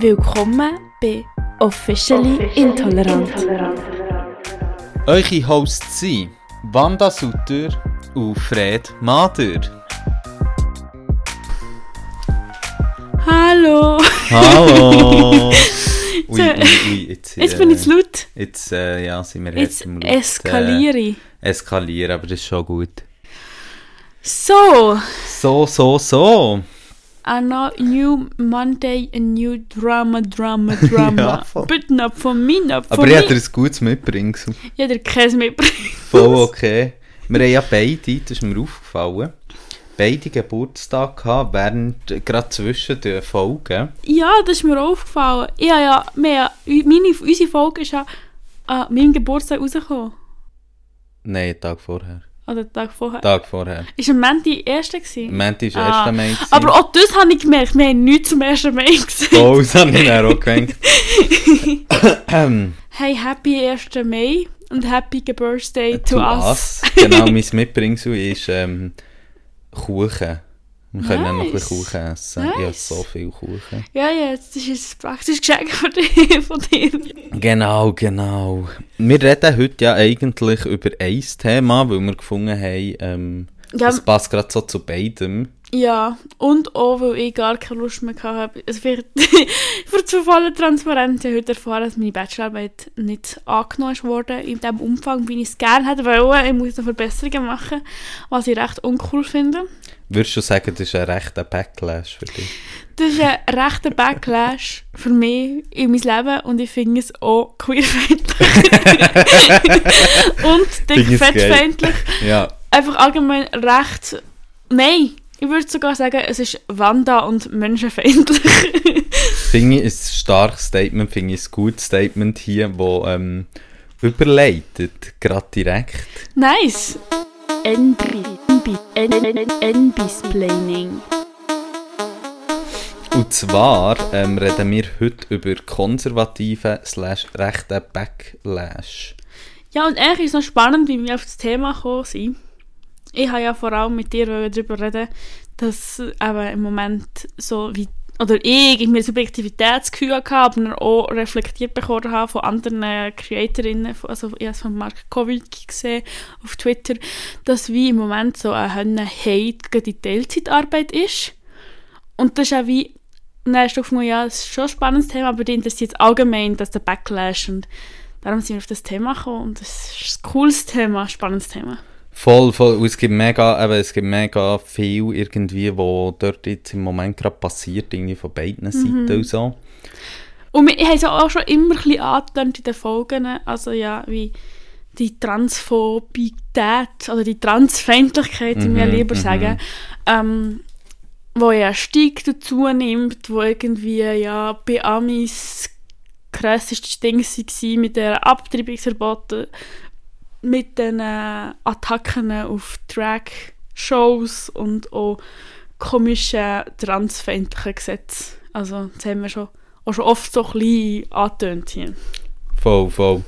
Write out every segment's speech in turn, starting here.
Willkommen bei Officially, Intolerant. Eure Hosts sind Wanda Sutter und Fred Mader. Hallo! Hallo! Ui, ui, ui, jetzt, Jetzt bin ich zu laut. Jetzt, äh, ja, sind wir Jetzt im Laut, eskaliere ich. Äh, eskalieren, aber das ist schon gut. So, So, so, so. A no- new Monday, a new drama, drama, drama. Ja, voll. Not for me, not for Aber me. ich hatte ein gutes Mitbringsel. Ja, der Käse mitbringen. Voll okay. Wir haben ja beide, das ist mir aufgefallen, beide Geburtstag gehabt, während, gerade zwischen den Folgen. Ja, das ist mir aufgefallen. Ich habe ja, haben- meine, unsere Folge ist ja an meinem Geburtstag rausgekommen. Nein, einen Tag vorher. Oder Tag vorher. Tag vorher. Ist am die erste gewesen? Menti war Ah, erster Mai. gewesen. Aber auch das habe ich gemerkt. Wir haben nichts zum ersten Mai gesagt. Oh, das habe ich dann auch. Ähm, Hey, happy 1. Mai und happy Birthday to, to us. us. Genau, mein Mitbringsel ist ähm, Kuchen. Wir können auch noch ein bisschen Nice. Kuchen essen. Ich habe Nice. so viel Kuchen. Ja, ja, das ist ein praktisches Geschenk von dir. Von dir. Genau, genau. Wir reden heute ja eigentlich über ein Thema, weil wir gefunden haben, ähm, Ja, das passt gerade so zu beidem. ja, und auch, weil ich gar keine Lust mehr hatte. Es wird für zu voller Transparenz ich habe heute erfahren, dass meine Bachelorarbeit nicht angenommen wurde in dem Umfang, wie ich es gerne hätte wollen. Ich muss noch Verbesserungen machen, was ich recht uncool finde. Würdest du sagen, das ist ein rechter Backlash für dich? Das ist ein rechter Backlash für mich in mein Leben und ich finde es auch queerfeindlich. und Finde dick ich's geil. fettfeindlich. Ja. Einfach allgemein recht. Nein, ich würde sogar sagen, es ist Wanda- und menschenfeindlich. Finde ich ein starkes Statement, finde ich ein gutes Statement hier, wo ähm, überleitet, gerade direkt. nice. N-Bisplaining. Und zwar ähm, reden wir heute über konservativen slash rechten Backlash. Ja, und eigentlich ist es noch spannend, wie wir auf das Thema gekommen sind. Ich habe ja vor allem mit dir darüber reden, dass eben im Moment so wie oder ich irgendwie ein Subjektivitätsgefühl hatte, aber auch reflektiert bekommen habe von anderen Creatorinnen, von- also ich habe es von Mark Kovic gesehen auf Twitter, dass wie im Moment so ein Hate gegen die Teilzeitarbeit ist. Und das ist auch wie, dann hast du gefunden, ja, das ist schon ein spannendes Thema, aber die interessiert allgemein, dass der Backlash und darum sind wir auf das Thema gekommen und das ist ein cooles Thema, ein spannendes Thema. Voll, voll. Es gibt mega, eben, es gibt mega viel irgendwie, wo dort jetzt im Moment gerade passiert, irgendwie von beiden Mhm. Seiten und so. Und wir haben es auch schon immer ein bisschen angetönt in den Folgen, also ja, wie die Transphobität oder die Transfeindlichkeit, Mhm, lieber mhm. sagen, ähm, wo ja steigt und zunimmt, wo irgendwie ja bei Amis krassestes Ding war mit der Abtreibungsverboten, mit den äh, Attacken auf Drag-Shows und auch komischen transfeindlichen Gesetzen. Also das haben wir schon, auch schon oft so ein bisschen angetönt hier. Voll, voll.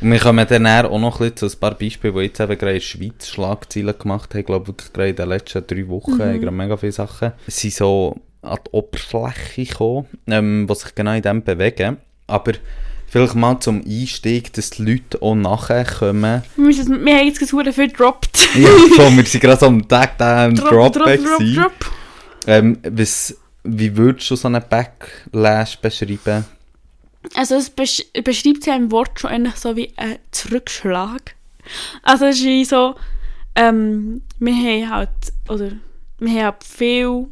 Und wir kommen dann auch noch ein bisschen zu ein paar Beispiele, die jetzt eben gerade in der Schweiz Schlagzeilen gemacht haben. Ich glaube, wirklich gerade in den letzten drei Wochen Mhm. haben gerade mega viele Sachen. Sind so an die Oberfläche gekommen, ähm, die sich genau in dem bewegen. Aber vielleicht mal zum Einstieg, dass die Leute auch nachher kommen. Wir, müssen, wir haben jetzt gerade viel gedroppt. ja, voll, wir sind gerade so am Tag da am Drop, drop, drop, drop. Ähm, was, wie würdest du so einen Backlash beschreiben? Also es besch beschreibt ja im Wort schon eigentlich so wie ein Zurückschlag. Also es ist wie so, ähm, wir haben halt, oder wir haben halt viel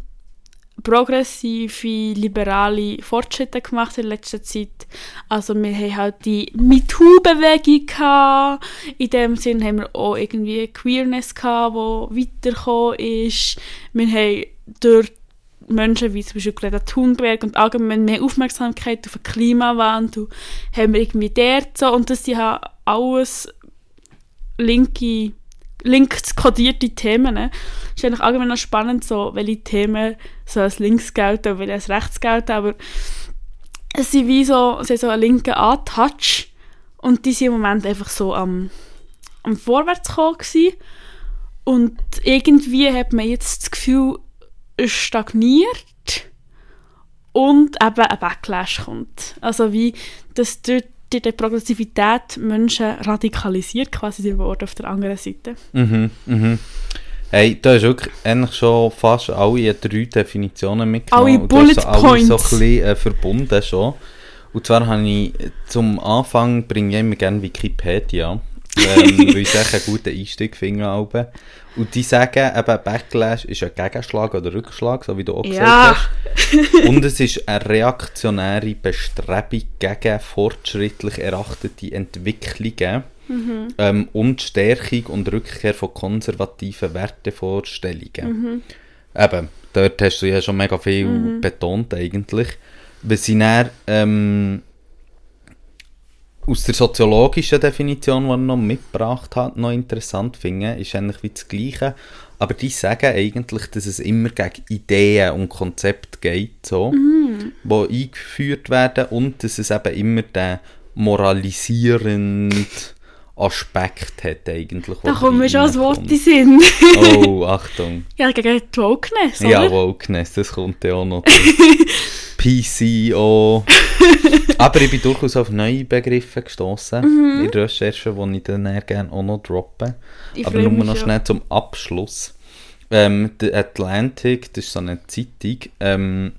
progressive, liberale Fortschritte gemacht in letzter Zeit. Also wir haben halt die MeToo-Bewegung gehabt. In dem Sinn haben wir auch irgendwie Queerness gehabt, die weitergekommen ist. Wir haben durch Menschen wie zum Beispiel Greta Thunberg und allgemein mehr Aufmerksamkeit auf den Klimawandel haben wir irgendwie dort so und das sind alles linke, links kodierte Themen. ne? ist eigentlich allgemein noch spannend, so, welche Themen so als links gelten und welche als rechts gelten, aber es sind wie so, haben so einen linken Antouch und die sind im Moment einfach so am, am Vorwärtskommen und irgendwie hat man jetzt das Gefühl, es stagniert und eben ein Backlash kommt. Also wie, dass durch die Progressivität Menschen radikalisiert, quasi die Worte auf der anderen Seite. Mhm, mhm. Hey, da hast wirklich eigentlich schon fast alle drei Definitionen mitgenommen. Alle Bullet alle Points. so ein bisschen äh, verbunden schon. Und zwar habe ich zum Anfang bringe ich immer gerne Wikipedia. Ähm, weil ich echt einen guten Einstieg finde. Alben. Und die sagen, eben Backlash ist ein Gegenschlag oder Rückschlag, so wie du auch Ja. gesagt hast. Und es ist eine reaktionäre Bestrebung gegen fortschrittlich erachtete Entwicklungen ähm, und Stärkung und Rückkehr von konservativen Wertevorstellungen. Eben, dort hast du ja schon mega viel betont eigentlich. Wenn sie dann, ähm, aus der soziologischen Definition, die er noch mitgebracht hat, noch interessant finde, ist eigentlich wie das Gleiche. Aber die sagen eigentlich, dass es immer gegen Ideen und Konzepte geht, so, die eingeführt werden und dass es eben immer den moralisierenden Aspekt hat eigentlich. Da kommt mir schon das Wort in Sinn. Oh, Achtung. ja, gegen die Wokeness, oder? Ja, Wokeness, das kommt ja auch noch. PCO. Aber ich bin durchaus auf neue Begriffe gestoßen in der Recherche, die ich dann gerne auch noch droppe. Ich Aber nur noch schnell zum Abschluss. Ähm, der Atlantic, das ist so eine Zeitung, ähm,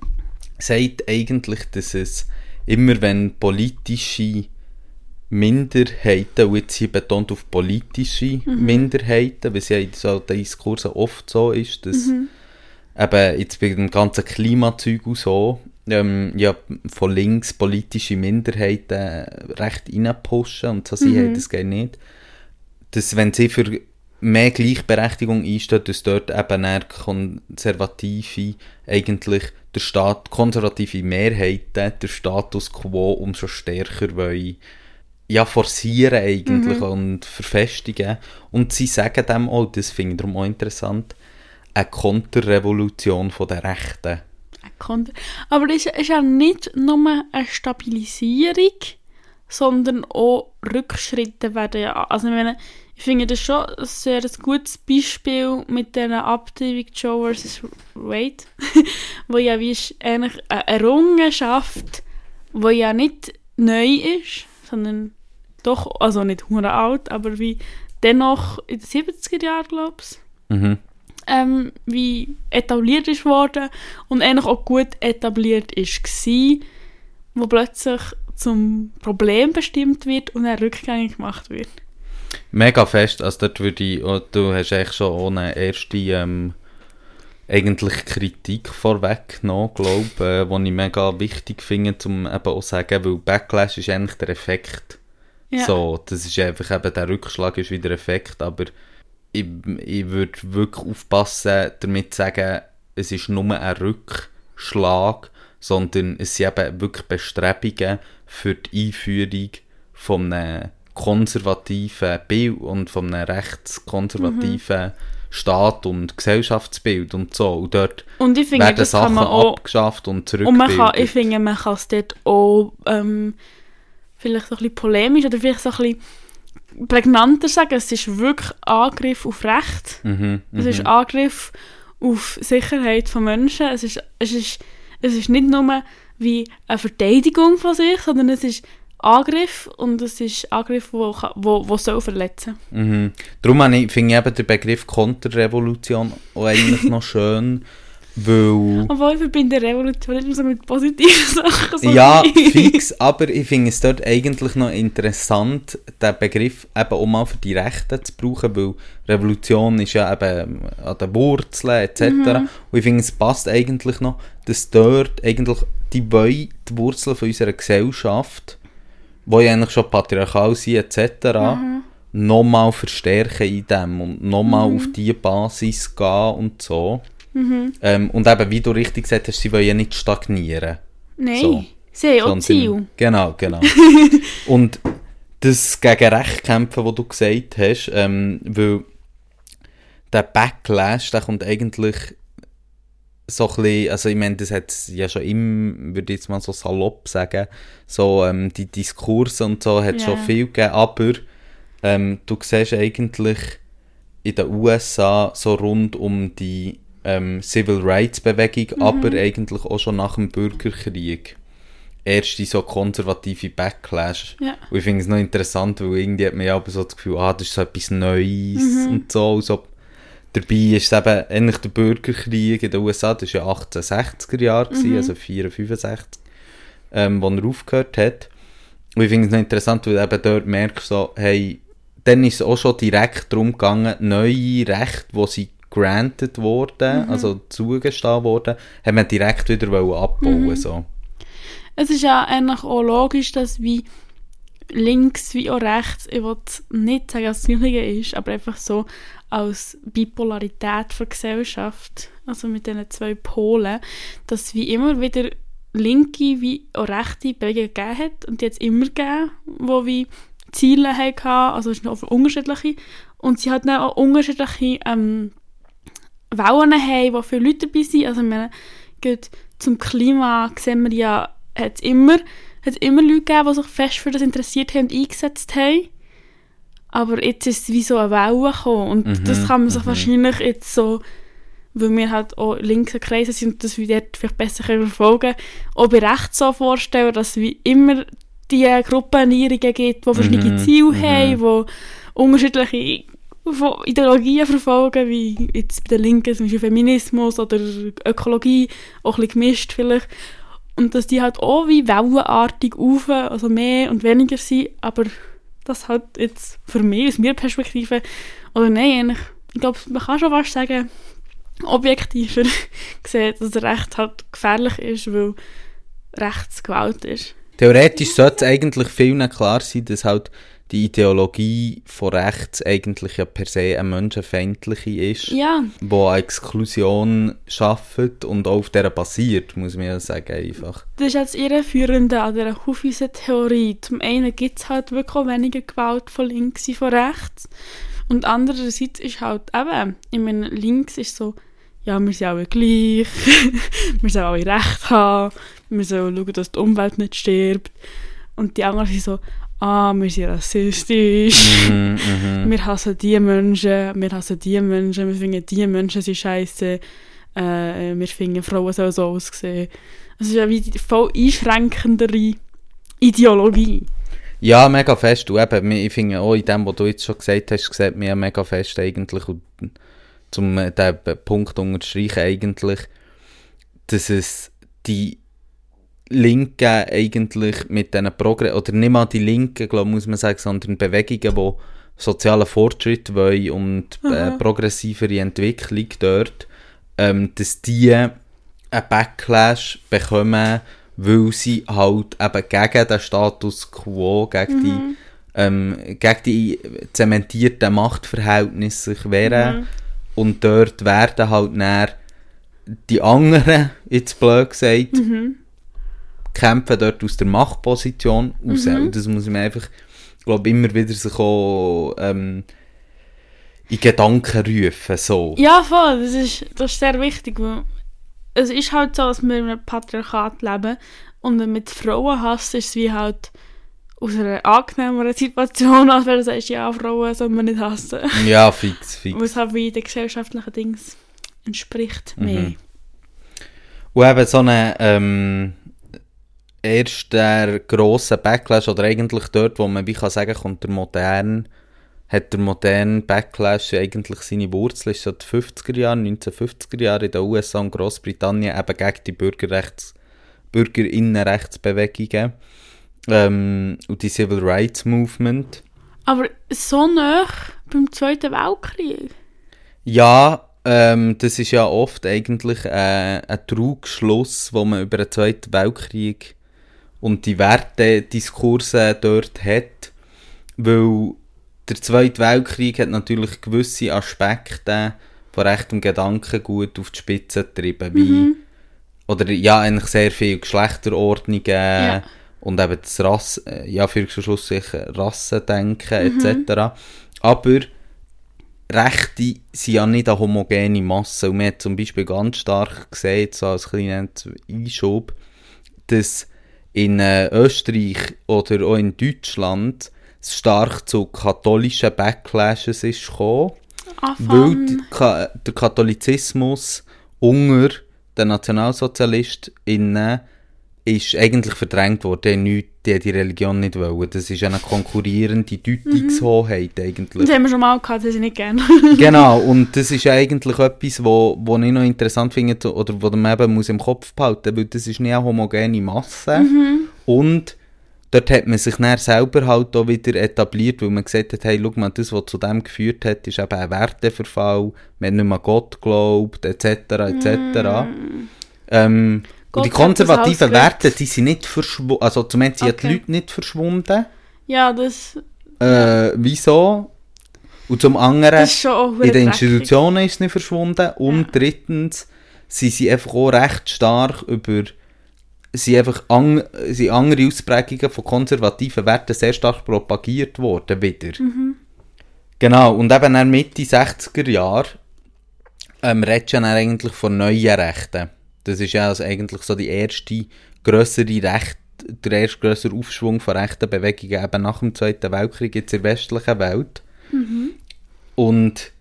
sagt eigentlich, dass es immer wenn politische Minderheiten, und jetzt hier betont auf politische Minderheiten, weil es ja in so Diskursen oft so ist, dass eben jetzt bei dem ganzen Klimazeug und so, ähm, ja, von links politische Minderheiten recht reinpushen und so sie haben, das geht nicht. Dass wenn sie für mehr Gleichberechtigung einstehen, dass dort eben eher konservative, eigentlich der Staat, konservative Mehrheiten, der Status quo umso stärker wollen, ja, forcieren eigentlich und verfestigen. Und sie sagen dem auch, das finde ich darum auch interessant, eine Konterrevolution von der Rechten. Konter. Aber es ist ja nicht nur eine Stabilisierung, sondern auch Rückschritte werden ja. Also ich, meine, ich finde das schon ein sehr gutes Beispiel mit dieser Abtreibung Joe vs. Wade, wo ja wie ist eigentlich eine Errungenschaft, wo ja nicht neu ist, sondern doch, also nicht hure alt, aber wie dennoch in den 70er Jahren, glaube ich, Mhm. Ähm, wie etabliert ist worden und eigentlich auch gut etabliert ist wo plötzlich zum Problem bestimmt wird und dann rückgängig gemacht wird. Mega fest, also dort würde ich, oh, du hast eigentlich schon ohne erste ähm, eigentlich Kritik vorweggenommen, glaube äh, die ich mega wichtig finde, um eben auch zu sagen, weil Backlash ist eigentlich der Effekt. Ja. So, das ist einfach eben, der Rückschlag ist wieder Effekt, aber ich, ich würde wirklich aufpassen, damit zu sagen, es ist nur ein Rückschlag, sondern es sind eben wirklich Bestrebungen für die Einführung von einem konservativen Bild und von einem rechtskonservativen Staat und Gesellschaftsbild und so. Und dort Und ich finde, werden das Sachen auch abgeschafft und Und man kann, zurückgebildet. ich finde, man kann es dort auch ähm, vielleicht so ein bisschen polemisch oder vielleicht so ein bisschen prägnanter sagen. Es ist wirklich Angriff auf Recht. Mhm, Es ist Angriff auf Sicherheit von Menschen. Es ist, es ist, es ist nicht nur wie eine Verteidigung von sich, sondern es ist Angriff und es ist Angriff, wo, ka- wo, wo soll verletzen. Mhm. Darum finde ich eben den Begriff Konterrevolution auch eigentlich noch schön, weil... Obwohl ich verbinde Revolution nicht mehr so mit positiven Sachen. So Ja, fix, aber ich finde es dort eigentlich noch interessant, den Begriff eben auch mal für die Rechten zu brauchen, weil Revolution ist ja eben an den Wurzeln etc. Und ich finde, es passt eigentlich noch, dass dort eigentlich die, wollen die Wurzeln von unserer Gesellschaft, die ja eigentlich schon patriarchal sind etc., nochmal verstärken in dem und nochmal auf diese Basis gehen und so. Ähm, und eben, wie du richtig gesagt hast, sie wollen ja nicht stagnieren. Nein, So. sie haben auch Ziel. Genau, genau. und das gegen Recht kämpfen, was du gesagt hast, ähm, weil der Backlash, der kommt eigentlich so ein bisschen, also ich meine, das hat es ja schon immer, würde ich jetzt mal so salopp sagen, so ähm, die Diskurse und so hat Ja. schon viel gegeben, aber ähm, du siehst eigentlich in den USA so rund um die ähm, Civil Rights Bewegung, aber eigentlich auch schon nach dem Bürgerkrieg. Erste so konservative Backlash. Ja. Und ich finde es noch interessant, weil irgendwie hat man ja aber so das Gefühl, ah, das ist so etwas Neues und so. Und so. Dabei ist es eben ähnlich der Bürgerkrieg in den USA, das war ja 1860er Jahre, gewesen, also 4, 65, ähm, wo er aufgehört hat. Und ich finde es noch interessant, weil du eben dort merkst, so, hey, dann ist es auch schon direkt darum gegangen, neue Rechte, die sie granted wurden, also zugestanden wurden, haben wir direkt wieder abbauen so. Es ist ja eigentlich auch logisch, dass wie links wie auch rechts, ich will nicht sagen, dass es das Gleiche ist, aber einfach so als Bipolarität der Gesellschaft, also mit diesen zwei Polen, dass wie immer wieder linke wie auch rechte Bewegungen gegeben hat und die hat es immer gegeben, wo wie Ziele hatten, also es sind auch unterschiedliche und sie hat dann auch unterschiedliche ähm, Wellen haben, wo viele Leute dabei sind. Also, meine, gerade zum Klima sehen wir ja, hat es immer, hat's immer Leute gegeben, die sich fest für das interessiert haben und eingesetzt haben. Aber jetzt ist es wie so eine Welle gekommen. Und Mhm, das kann man sich mhm. wahrscheinlich jetzt so, weil wir halt auch linke Kreise sind und das wir dort vielleicht besser können verfolgen auch bei rechts so vorstellen, dass es wie immer die Gruppenernährungen gibt, die verschiedene Mhm, Ziele mhm. haben, die unterschiedliche Ideologien verfolgen, wie jetzt bei den Linken zum Beispiel Feminismus oder Ökologie, auch ein bisschen gemischt vielleicht. Und dass die halt auch wie wellenartig auf, also mehr und weniger sind, aber das halt jetzt für mich, aus meiner Perspektive, oder nein, ich glaube, man kann schon fast sagen, objektiver gesehen, dass Recht halt gefährlich ist, weil Rechtsgewalt ist. Theoretisch sollte es eigentlich vielen klar sein, dass halt die Ideologie von rechts eigentlich ja per se eine menschenfeindliche ist, Ja, wo eine Exklusion schafft und auch auf der basiert, muss man ja sagen einfach. Das ist jetzt ihre Führende an dieser Hufeisen-Theorie. Zum einen gibt es halt wirklich auch weniger Gewalt von links wie von rechts. Und andererseits ist halt eben, ich meine, links ist so, ja, wir sind alle gleich, wir sollen alle Recht haben, wir sollen schauen, dass die Umwelt nicht stirbt. Und die anderen sind so, ah, wir sind rassistisch, Mhm, mhm. wir hassen die Menschen, wir hassen die Menschen, wir finden die Menschen sind scheiße, äh, wir finden Frauen sollen so aussehen. Es ist ja wie die voll einschränkendere Ideologie. Ja, mega fest. Und eben, ich finde auch in dem, was du jetzt schon gesagt hast, sieht ja mega fest eigentlich, und zum äh, den Punkt unterstreichen eigentlich, dass es die Linken eigentlich mit diesen Progress, oder nicht mal die Linken, glaube muss man sagen, sondern Bewegungen, die sozialen Fortschritt wollen und äh, progressivere Entwicklung dort, ähm, dass die einen Backlash bekommen, weil sie halt eben gegen den Status quo, gegen die ähm, gegen die zementierten Machtverhältnisse sich wehren. Mhm. Und dort werden halt dann die anderen, jetzt blöd gesagt, Mhm. Kämpfen dort aus der Machtposition raus. Mhm. Und das muss man einfach, glaube immer wieder sich auch ähm, in Gedanken rufen. So. Ja, voll, das ist, das ist sehr wichtig, weil es ist halt so, dass wir in einem Patriarchat leben und wenn mit Frauen hast, ist es wie halt aus einer angenehmeren Situation, als wenn du sagst, ja, Frauen soll man nicht hassen. Ja, fix, fix. Weil es halt wie den gesellschaftlichen Dings entspricht mehr. Mhm. Und eben so ein ähm, erster grosser Backlash, oder eigentlich dort, wo man wie kann sagen, kommt der moderne, hat der moderne Backlash eigentlich seine Wurzeln, ist so die 50er Jahre, 1950er Jahre in den USA und Großbritannien eben gegen die Bürgerrechts, Bürgerinnenrechtsbewegungen ähm, und die Civil Rights Movement. Aber so nah beim Zweiten Weltkrieg. Ja, ähm, das ist ja oft eigentlich äh, ein Trugschluss, wo man über den Zweiten Weltkrieg und die Wertediskurse dort hat, weil der Zweite Weltkrieg hat natürlich gewisse Aspekte von rechtem Gedankengut auf die Spitze getrieben, wie oder ja, eigentlich sehr viel Geschlechterordnungen Ja. und eben das Rass, äh, ja, für Schluss sicher Rassendenken etc. Aber Rechte sind ja nicht eine homogene Masse. Und man hat zum Beispiel ganz stark gesehen, so als kleiner Einschub, dass in äh, Österreich oder auch in Deutschland stark zu katholischen Backlashes ist gekommen, weil Anfang. die Ka der Katholizismus unter den NationalsozialistInnen ist eigentlich verdrängt worden. Die die, die Religion nicht wollen. Das ist eine konkurrierende Deutungshoheit eigentlich. Das haben wir schon mal gehabt, das ist nicht gerne. genau, und das ist eigentlich etwas, wo, wo ich noch interessant finde, oder wo man eben muss im Kopf behalten weil das ist nicht eine homogene Masse. Und dort hat man sich dann selber halt auch wieder etabliert, weil man gesagt hat, hey, schau mal, das, was zu dem geführt hat, ist eben ein Werteverfall, man hat nicht mehr an Gott geglaubt, etc., etc. Ähm, und die konservativen. Werte, die sind nicht verschwunden, also zumindest sind die Okay. Leute nicht verschwunden. ja, das, Äh, wieso? Und zum anderen, das ist schon auch in den dreckig. Institutionen ist es nicht verschwunden. Und drittens sind sie einfach auch recht stark über sind einfach an, sind andere Ausprägungen von konservativen Werten sehr stark propagiert worden wieder. Genau, und eben in Mitte 60er Jahre ähm, redest du dann eigentlich von neuen Rechten. Das ist ja also eigentlich so die erste grössere Recht, der erste grössere Aufschwung von rechten Bewegungen eben nach dem Zweiten Weltkrieg jetzt in der westlichen Welt. Und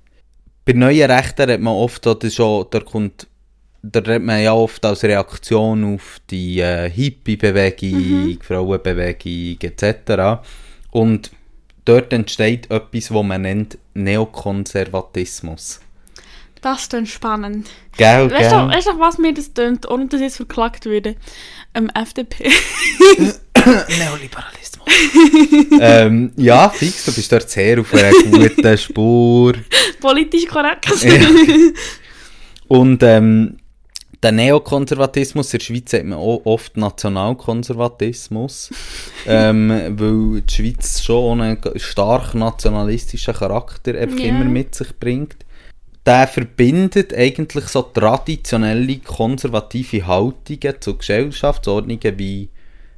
bei neuen Rechten redet man oft, das schon, da kommt, da redet man ja oft als Reaktion auf die äh, Hippie-Bewegung, Frauenbewegung etc. Und dort entsteht etwas, was man nennt Neokonservatismus. Das ist dann spannend. Gell, Weißt du, gell? weißt du, was mir das tönt, ohne dass ich jetzt verklagt würde? Ähm, FDP. Neoliberalismus. ähm, ja, fix, du bist dort sehr auf einer guten Spur. Politisch korrekt. Ja. Und ähm, der Neokonservatismus in der Schweiz hat man auch oft Nationalkonservatismus, ähm, weil die Schweiz schon einen stark nationalistischen Charakter einfach Ja. immer mit sich bringt. Der verbindet eigentlich so traditionelle konservative Haltungen zu Gesellschaftsordnungen wie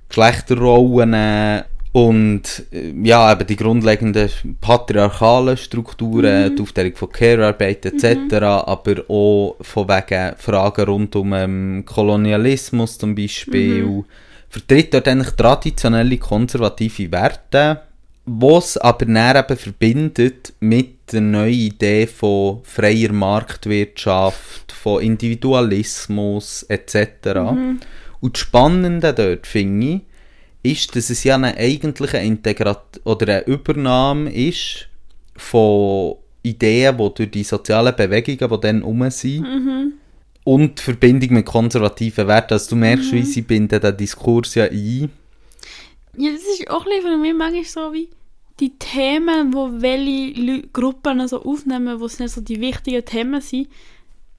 Geschlechterrollen und äh, ja, eben die grundlegenden patriarchalen Strukturen, die Aufteilung von Care-Arbeit etc., aber auch von wegen Fragen rund um ähm, Kolonialismus zum Beispiel, vertritt dort eigentlich traditionelle konservative Werte, was aber dann eben verbindet mit der neuen Idee von freier Marktwirtschaft, von Individualismus etc. Und das Spannende dort finde ich, ist, dass es ja eine eigentliche Integrat oder eine Übernahme ist von Ideen, die durch die sozialen Bewegungen, die dann rum sind, und die Verbindung mit konservativen Werten. Also du merkst, wie sie binden den Diskurs ja ein. Ja, das ist auch ein bisschen für mich manchmal so wie die Themen, wo welche Leu Gruppen so aufnehmen, wo es nicht so die wichtigen Themen sind,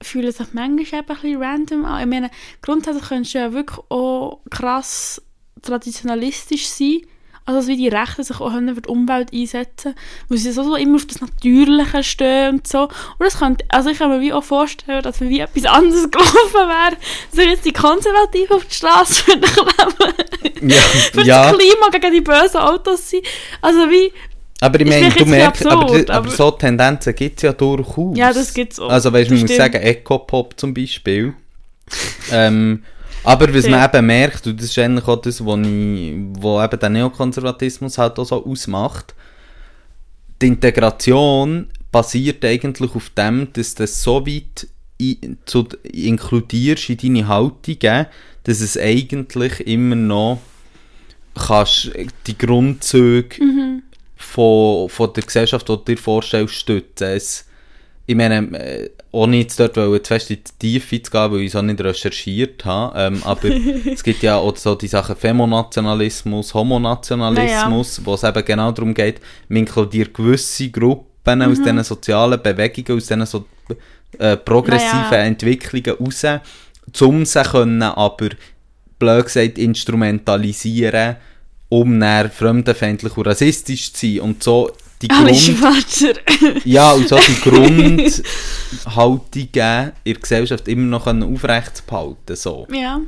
fühlen sich manchmal eben ein bisschen random an. Ich meine, grundsätzlich könntest du ja wirklich auch krass traditionalistisch sein, also wie die Rechten sich auch können für die Umwelt einsetzen, weil sie so, immer auf das Natürliche stehen und so. Und das könnte, also ich kann mir wie auch vorstellen, dass wenn wie etwas anderes gelaufen wäre, sich jetzt die Konservativen auf die Straße kleben Ja, für ja. das Klima gegen die bösen Autos sein. Also wie, aber ich meine, du merkst, aber, absurd, aber, aber- so Tendenzen gibt es ja durchaus. Ja, das gibt's auch. Also weißt Das man muss sagen, Ecopop zum Beispiel. ähm, aber was man eben merkt, und das ist eigentlich auch das, was wo eben der Neokonservatismus halt auch so ausmacht, die Integration basiert eigentlich auf dem, dass du das so weit in, zu, inkludierst in deine Haltungen, dass es eigentlich immer noch kannst die Grundzüge von, von der Gesellschaft, die du dir vorstellst, stützen. Es, ich meine, äh, ohne jetzt dort wollen, zu fest in die Tiefe zu gehen, weil ich es auch nicht recherchiert habe, ähm, aber es gibt ja auch so die Sachen Femonationalismus, Homonationalismus, wo es eben genau darum geht, man inkludiert gewisse Gruppen aus diesen sozialen Bewegungen, aus diesen so, äh, progressiven Naja. Entwicklungen raus, um sie können aber, blöd gesagt, instrumentalisieren, um dann fremdenfeindlich und rassistisch zu sein. Und so die alle Grund... Schwarzer. Ja, und so die Grundhaltungen in der Gesellschaft immer noch aufrecht behalten. So. ja.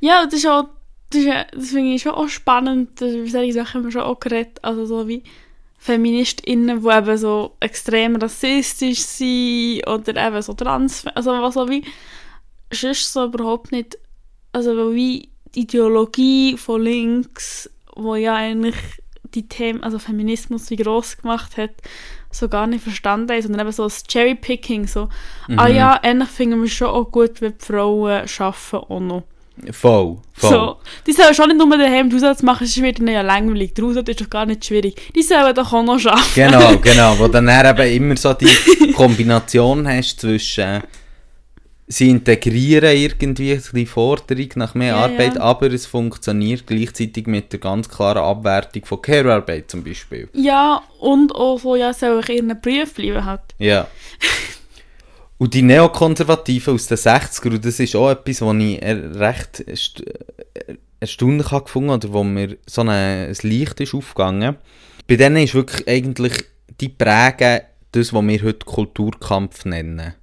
Ja, das ist auch, das, ist, das finde ich schon auch spannend, über solche Sachen haben wir schon auch geredet, also so wie FeministInnen, die eben so extrem rassistisch sind oder eben so trans, also was so wie sonst so überhaupt nicht, also wie die Ideologie von links, wo ja eigentlich die Themen, also Feminismus wie gross gemacht hat, so gar nicht verstanden haben, sondern eben so das Cherry-Picking, so, ah Mhm. ja, eigentlich finden wir schon auch gut, wenn die Frauen arbeiten auch noch. Voll, voll. So, die sollen schon nicht nur daheim den Haushalt machen, sonst wird ihnen ja langweilig. Der Haushalt ist doch gar nicht schwierig. Die sollen doch auch noch arbeiten. Genau, genau. Wo dann eben immer so die Kombination hast zwischen sie integrieren irgendwie die Forderung nach mehr Ja, Arbeit, ja. aber es funktioniert gleichzeitig mit der ganz klaren Abwertung von Care-Arbeit zum Beispiel. Ja, und auch so, ja, sollen ihren Beruf bleiben halt. Ja. Und die Neokonservativen aus den 60er, und das ist auch etwas, was ich recht erst- erstaunlich habe gefunden oder wo mir so eine, ein Licht ist aufgegangen. Bei denen ist wirklich eigentlich, die prägen das, was wir heute Kulturkampf nennen.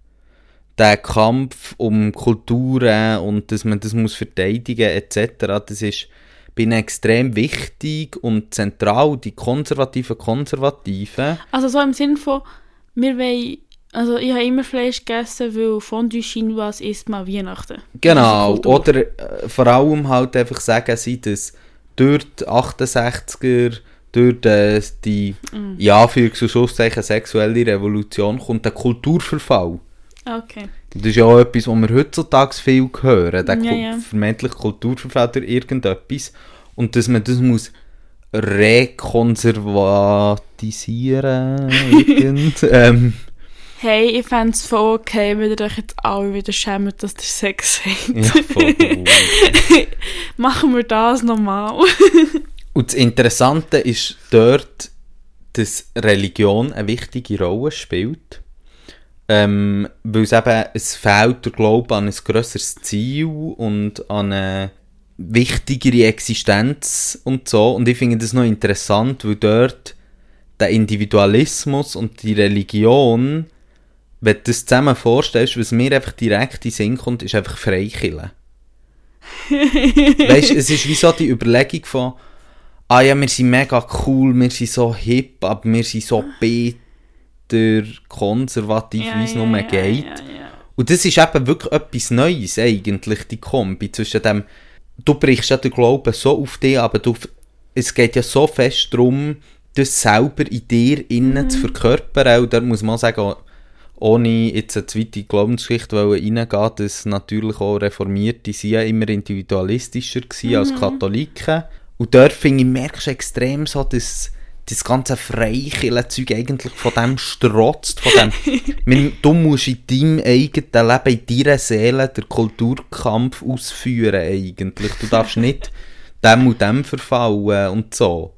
Der Kampf um Kulturen und dass man das muss verteidigen etc., das ist ihnen extrem wichtig und zentral. Die konservativen Konservativen Also so im Sinn von, wir wollen, also ich habe immer Fleisch gegessen, weil Fondue Chinoise isst mal Weihnachten. Genau, ist oder äh, vor allem halt einfach sagen sie, dass durch die 68er, durch die, die Mm. ja, für Schlusszeichen sexuelle Revolution kommt der Kulturverfall. Okay. Das ist ja auch etwas, was wir heutzutage viel hören, der Ja, ja. vermeintliche Kulturverfall durch irgendetwas. Und dass man das muss rekonservatisieren. irgend, ähm, Hey, ich fände es voll okay, wenn ihr euch jetzt alle wieder schämt, dass ihr Sex habt. ja, voll. Machen wir das nochmal. Und das Interessante ist dort, dass Religion eine wichtige Rolle spielt. Ähm, weil es eben, es fehlt der Glaube an ein grösseres Ziel und an eine wichtigere Existenz und so. Und ich finde das noch interessant, weil dort der Individualismus und die Religion, wenn du das zusammen vorstellst, was mir einfach direkt in den Sinn kommt, ist einfach Freikillen. weißt, es ist wie so die Überlegung von, ah ja, wir sind mega cool, wir sind so hip, aber wir sind so bitter, konservativ, wie es nur geht. Ja, ja. Und das ist eben wirklich etwas Neues eigentlich, die Kombi zwischen dem, du brichst ja den Glauben so auf dich, aber du, es geht ja so fest darum, das selber in dir innen zu verkörpern. Und da muss man sagen, ohne jetzt eine zweite Glaubensgeschichte reingehen, dass natürlich auch Reformierte sind ja immer individualistischer gewesen als Katholiken. Und dort finde ich, merkst du extrem so, dass das ganze Freikirchenzeug eigentlich von dem strotzt, von dem, wenn du musst in deinem eigenen Leben, in deiner Seele den Kulturkampf ausführen eigentlich. Du darfst nicht dem und dem verfallen und so.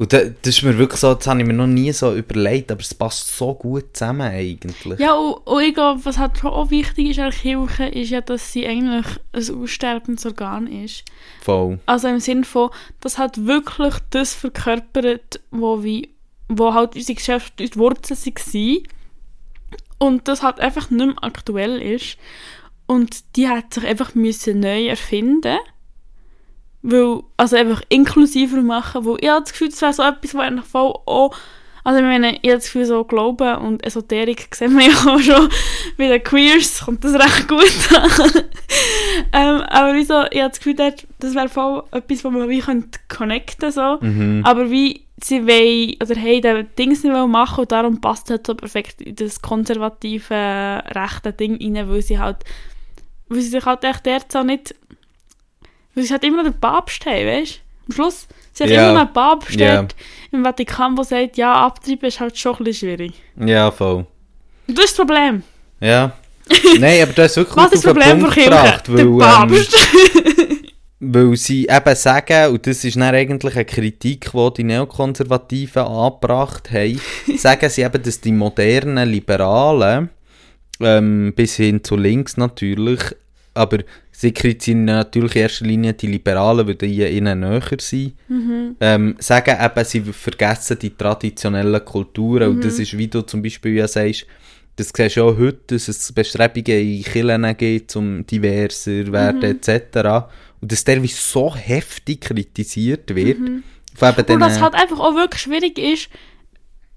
Und da, das ist mir wirklich so, das habe ich mir noch nie so überlegt, aber es passt so gut zusammen eigentlich. Ja, und, und ich glaube, was halt schon auch wichtig ist an der Kirche, ist ja, dass sie eigentlich ein aussterbendes Organ ist. Voll. Also im Sinn von, dass halt wirklich das verkörpert, wo, wie, wo halt unsere Gesellschaft, unsere Wurzeln waren. Und das halt einfach nicht mehr aktuell ist. Und die hat sich einfach müssen neu erfinden weil, also einfach inklusiver machen, weil ich habe das Gefühl, das wäre so etwas, was eigentlich voll auch, also ich meine, ich habe das Gefühl, so Glauben und Esoterik sehen wir ja auch schon bei den Queers, kommt das recht gut an. ähm, aber wieso, ich habe das Gefühl, das- wäre voll etwas, wo man wie könnte connecten so. Mhm. Aber wie sie wollen, oder hey, den Dings nicht machen und darum passt halt so perfekt in das konservative, rechte Ding rein, weil sie halt, weil sie sich halt echt dort so nicht, weil sie halt immer noch den Papst haben, weißt du? Am Schluss, sie hat Ja. immer noch einen Papst dort im Vatikan, der sagt, ja, abtreiben ist halt schon ein bisschen schwierig. Ja, voll. Und das ist das Problem. Ja. Nein, aber du hast wirklich Was ist das Problem für Kirche? gebracht, Der weil, ähm, Papst. weil sie eben sagen, und das ist dann eigentlich eine Kritik, die die Neokonservativen angebracht haben, sagen sie eben, dass die modernen Liberalen, ähm, bis hin zu links natürlich, aber sie kritisieren natürlich in erster Linie die Liberalen, weil die ihnen näher sind, ähm, sagen eben, sie vergessen die traditionellen Kulturen. Und das ist, wie du zum Beispiel ja sagst, das siehst du auch heute, dass es Bestrebungen in Kirchen gibt, um diverser werden etc. Und dass der wie so heftig kritisiert wird. Eben Und das halt einfach auch wirklich schwierig ist,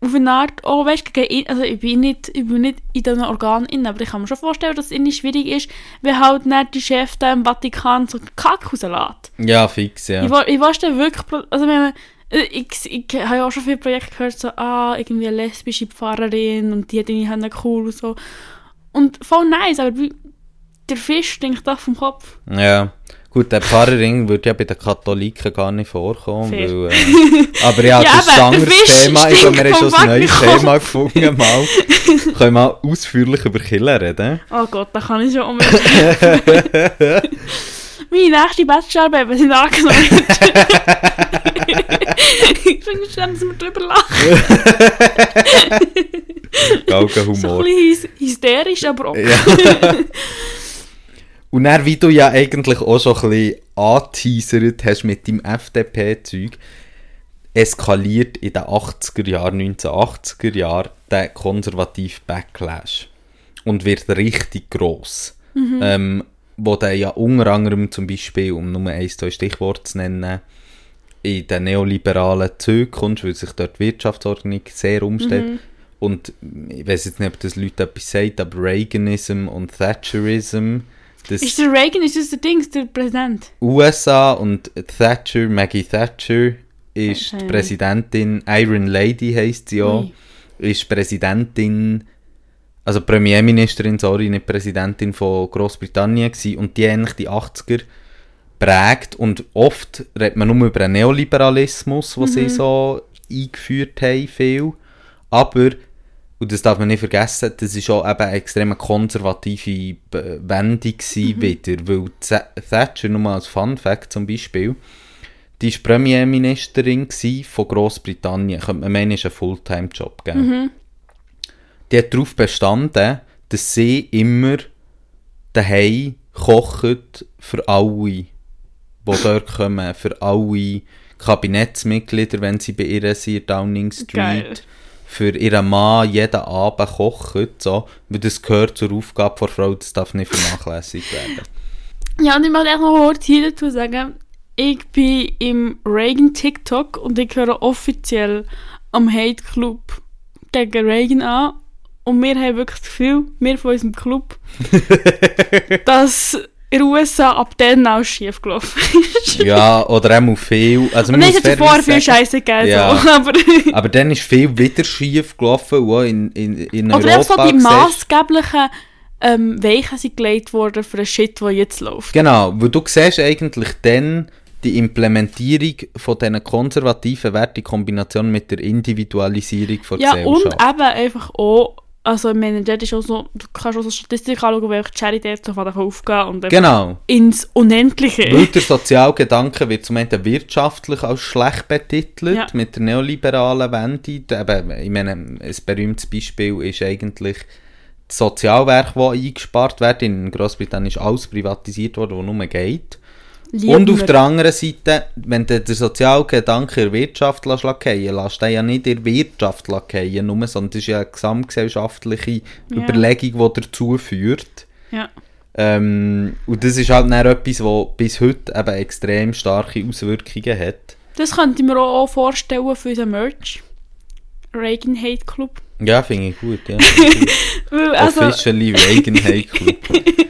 auf eine Art, auch weißt, gegen, also ich bin nicht, ich bin nicht in diesen Organen inne, aber ich kann mir schon vorstellen, dass es irgendwie schwierig ist, wenn halt nicht die Chef da im Vatikan so Kack rauslässt. ja, fix, ja. Ich, ich weiß dann wirklich, also ich meine, Äh, Ich, ich, ich habe ja auch schon viele Projekte gehört, so, ah, irgendwie eine lesbische Pfarrerin und die hat irgendwie haben cool und so. Und voll nice, aber wie, der Fisch stinkt doch vom Kopf. Ja. Gut, der Pfarrering würde ja bei den Katholiken gar nicht vorkommen. Weil, äh, aber ja, Ja, das ist ein anderes Thema. Ich glaube, wir haben schon ein neues Thema gefunden. Mal. Können wir mal ausführlich über Killer reden? Oh Gott, da kann ich schon unbedingt. Meine nächste Bachelorarbeit, sie angenommen ich finde es schön, dass wir drüber lachen. So ein Galgenhumor. bisschen hys hysterisch, aber auch. Ja. Und dann, wie du ja eigentlich auch schon ein bisschen angeteasert hast mit deinem FDP-Zeug, eskaliert in den 80er Jahren, 1980er Jahren, der konservative Backlash. Und wird richtig gross. Ähm, wo der ja unter anderem zum Beispiel, um nur ein, zwei Stichworte zu nennen, in den neoliberalen Zügen kommt, weil sich dort die Wirtschaftsordnung sehr umstellt. Und ich weiß jetzt nicht, ob das Leute etwas sagt, aber Reaganism und Thatcherism, das Ist der Reagan, ist das der Dings, der Präsident? USA und Thatcher, Maggie Thatcher, ist die Präsidentin, Iron Lady heisst sie ja, Ui. ist Präsidentin, also Premierministerin, sorry, nicht Präsidentin von Großbritannien gewesen und die eigentlich die 80er prägt. Und oft redet man nur über den Neoliberalismus, was sie so eingeführt haben, viel, aber und das darf man nicht vergessen, das ist auch eben eine extrem konservative Wendung gewesen wieder, weil Thatcher, nur mal als Fun Fact zum Beispiel, die war Premierministerin von Großbritannien. Könnte man meinen, ist ein Fulltime-Job. gell? Die hat darauf bestanden, dass sie immer daheim kocht für alle, die dort kommen, für alle Kabinettsmitglieder, wenn sie bei ihr sind, in Downing Street Geil. Für ihren Mann jeden Abend kocht, so, weil das gehört zur Aufgabe der Frau, das darf nicht vernachlässigt werden. Ja, und ich möchte echt noch kurz hier dazu sagen, ich bin im Reagan TikTok und ich gehöre offiziell am Hate Club gegen Reagan an. Und wir haben wirklich das Gefühl, wir von unserem Club, dass in den USA ab dann auch schief gelaufen ist. Ja, oder auch viel. Also Und man dann hat es vorher viel Scheiße gegeben. Ja. So. Aber Aber dann ist viel wieder schief gelaufen, und auch in, in, in Oder einfach so Europa. die maßgeblichen ähm, Weichen sind gelegt worden für den Shit, der jetzt läuft. Genau, weil du siehst eigentlich dann die Implementierung von diesen konservativen Werten in Kombination mit der Individualisierung von Ja, und Gesellschaft. eben einfach auch, also ich meine, dort ist auch so, du kannst auch so Statistiken anschauen, welche Charity so von aufgehen und genau. ins Unendliche. Weil der Sozialgedanke wird zum einen wirtschaftlich als schlecht betitelt, Ja. mit der neoliberalen Wende. Eben, ich meine, ein berühmtes Beispiel ist eigentlich das Sozialwerk, das eingespart wird. In Großbritannien ist alles privatisiert worden, was nur geht. Lieben Und auf der anderen Seite, wenn du den Sozialgedanke in der Wirtschaft lässt fallen lässt du ja nicht in der Wirtschaft fallen, nur, sondern das ist ja eine gesamtgesellschaftliche Ja. Überlegung, die dazu führt. Ja. Ähm, und das ist halt dann etwas, das bis heute eben extrem starke Auswirkungen hat. Das könnte ich mir auch vorstellen für unseren Merch. Reagan Hate Club. Ja, finde ich gut, ja. Weil, also, Officially Reagan Hate Club.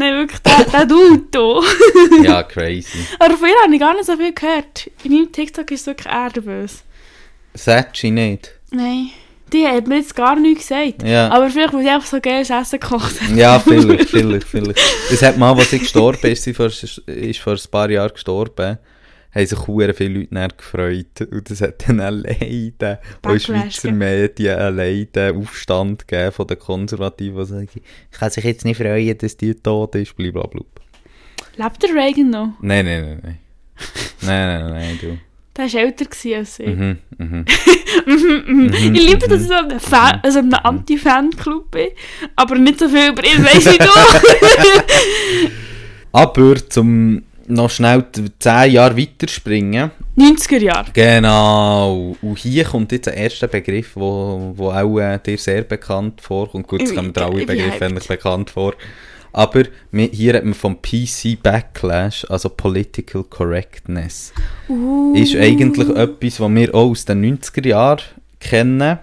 nein, wirklich, der, der Dude hier. Ja, crazy. Aber von ihr habe ich gar nicht so viel gehört. In meinem TikTok ist es wirklich erdböse. Thatchy nicht. Nein. Die hat mir jetzt gar nichts gesagt. Ja. Aber vielleicht, weil sie einfach so geiles Essen gekocht hat. Ja, vielleicht, vielleicht, vielleicht. Das hat mal, als sie gestorben ist, sie vor, ist vor ein paar Jahren gestorben, haben sich sehr viele Leute gefreut. Und das hat dann allein, auch in Schweizer? Medien, allein Aufstand gegeben von den Konservativen, die sagen, ich kann sich jetzt nicht freuen, dass die tot ist, blablabla. Lebt der Reagan noch? Nein, nein, nein, nein. nein, nein, nein, du. Der war älter als ich. Mhm, mhm. Ich liebe, dass ich so ein, Fan, also ein Anti-Fan-Club bin, aber nicht so viel über ihn weiss wie du. Aber zum noch schnell 10 Jahre weiterspringen. 90er Jahre. Genau. Und hier kommt jetzt ein erster Begriff, wo, wo auch äh, dir sehr bekannt vorkommt. Gut, es Ich- kommen alle Begriffe eigentlich bekannt vor. Aber hier hat man vom PC Backlash, also Political Correctness. Uh. Ist eigentlich etwas, was wir auch aus den 90er Jahren kennen. Ein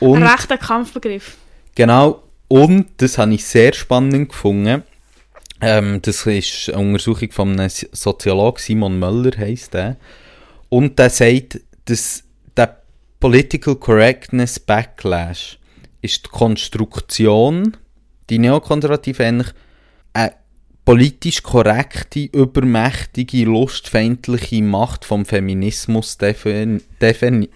Und rechter Kampfbegriff. Genau, und das habe ich sehr spannend gefunden. Ähm, das ist eine Untersuchung von einem Soziologen, Simon Möller heisst der. Und der sagt, dass der Political Correctness Backlash ist die Konstruktion, die Neokonservative eigentlich eine politisch korrekte, übermächtige, lustfeindliche Macht vom Feminismus defin defin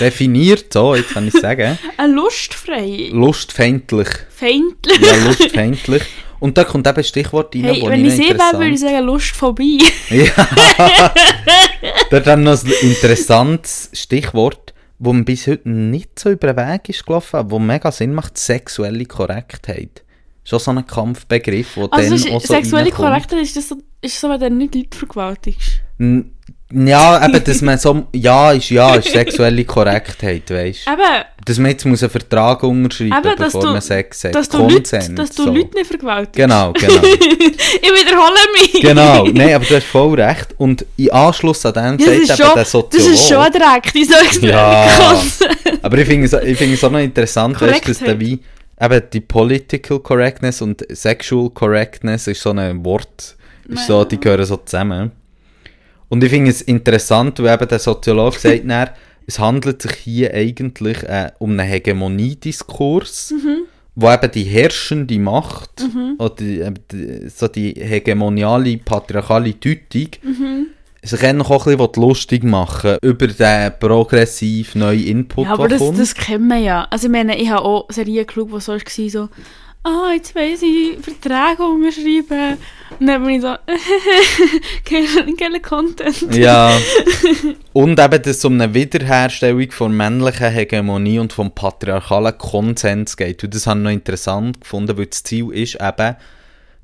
definiert, so, jetzt kann ich sagen. Ein lustfrei. Lustfeindlich. Feindlich. Ja, lustfeindlich. Und da kommt eben ein Stichwort rein, Hey, wo wenn ich sie wäre, würde ich sagen Lustphobie. Ja. da dann noch ein interessantes Stichwort, wo man bis heute nicht so über den Weg ist gelaufen, aber wo mega Sinn macht, sexuelle Korrektheit. Schon so ein Kampfbegriff, der Also dann ist, auch so sexuelle reinkommt. Korrektheit ist das so, ist so, wenn du nicht Leute vergewaltigst. N- Ja, eben, dass man so, ja ist ja, ist sexuelle Korrektheit, weißt du. Eben, Dass man jetzt muss einen Vertrag unterschreiben muss, bevor du- man Sex hat. dass du, Leute, dass du so. Leute nicht vergewaltigst. Genau, genau. ich wiederhole mich. genau. Nein, aber du hast voll recht. Und in Anschluss an dem Das sagt eben schon, der das Soziologe... ist schon ein Dreck, die sagst Ja. Aber ich finde es, es auch noch interessant, weißt, dass der wie, eben die Political Correctness und Sexual Correctness ist so ein Wort, ist so, die gehören so zusammen. Und ich finde es interessant, weil eben der Soziologe sagt, dann, es handelt sich hier eigentlich äh, um einen Hegemoniediskurs, wo eben die herrschende Macht oder die, äh, die, so die hegemoniale, patriarchale Deutung sich eigentlich auch ein bisschen lustig machen über den progressiv neuen Input, Ja, aber das, kommt. das kennen wir ja. Also ich meine, ich habe auch Serien geschaut, wo so war, so «Ah, jetzt weiss ich Verträge unterschreiben». Und dann bin ich so «Geiler Content». Ja. Und eben, dass es um eine Wiederherstellung von männlicher Hegemonie und vom patriarchalen Konsens geht. Und das habe ich noch interessant gefunden, weil das Ziel ist eben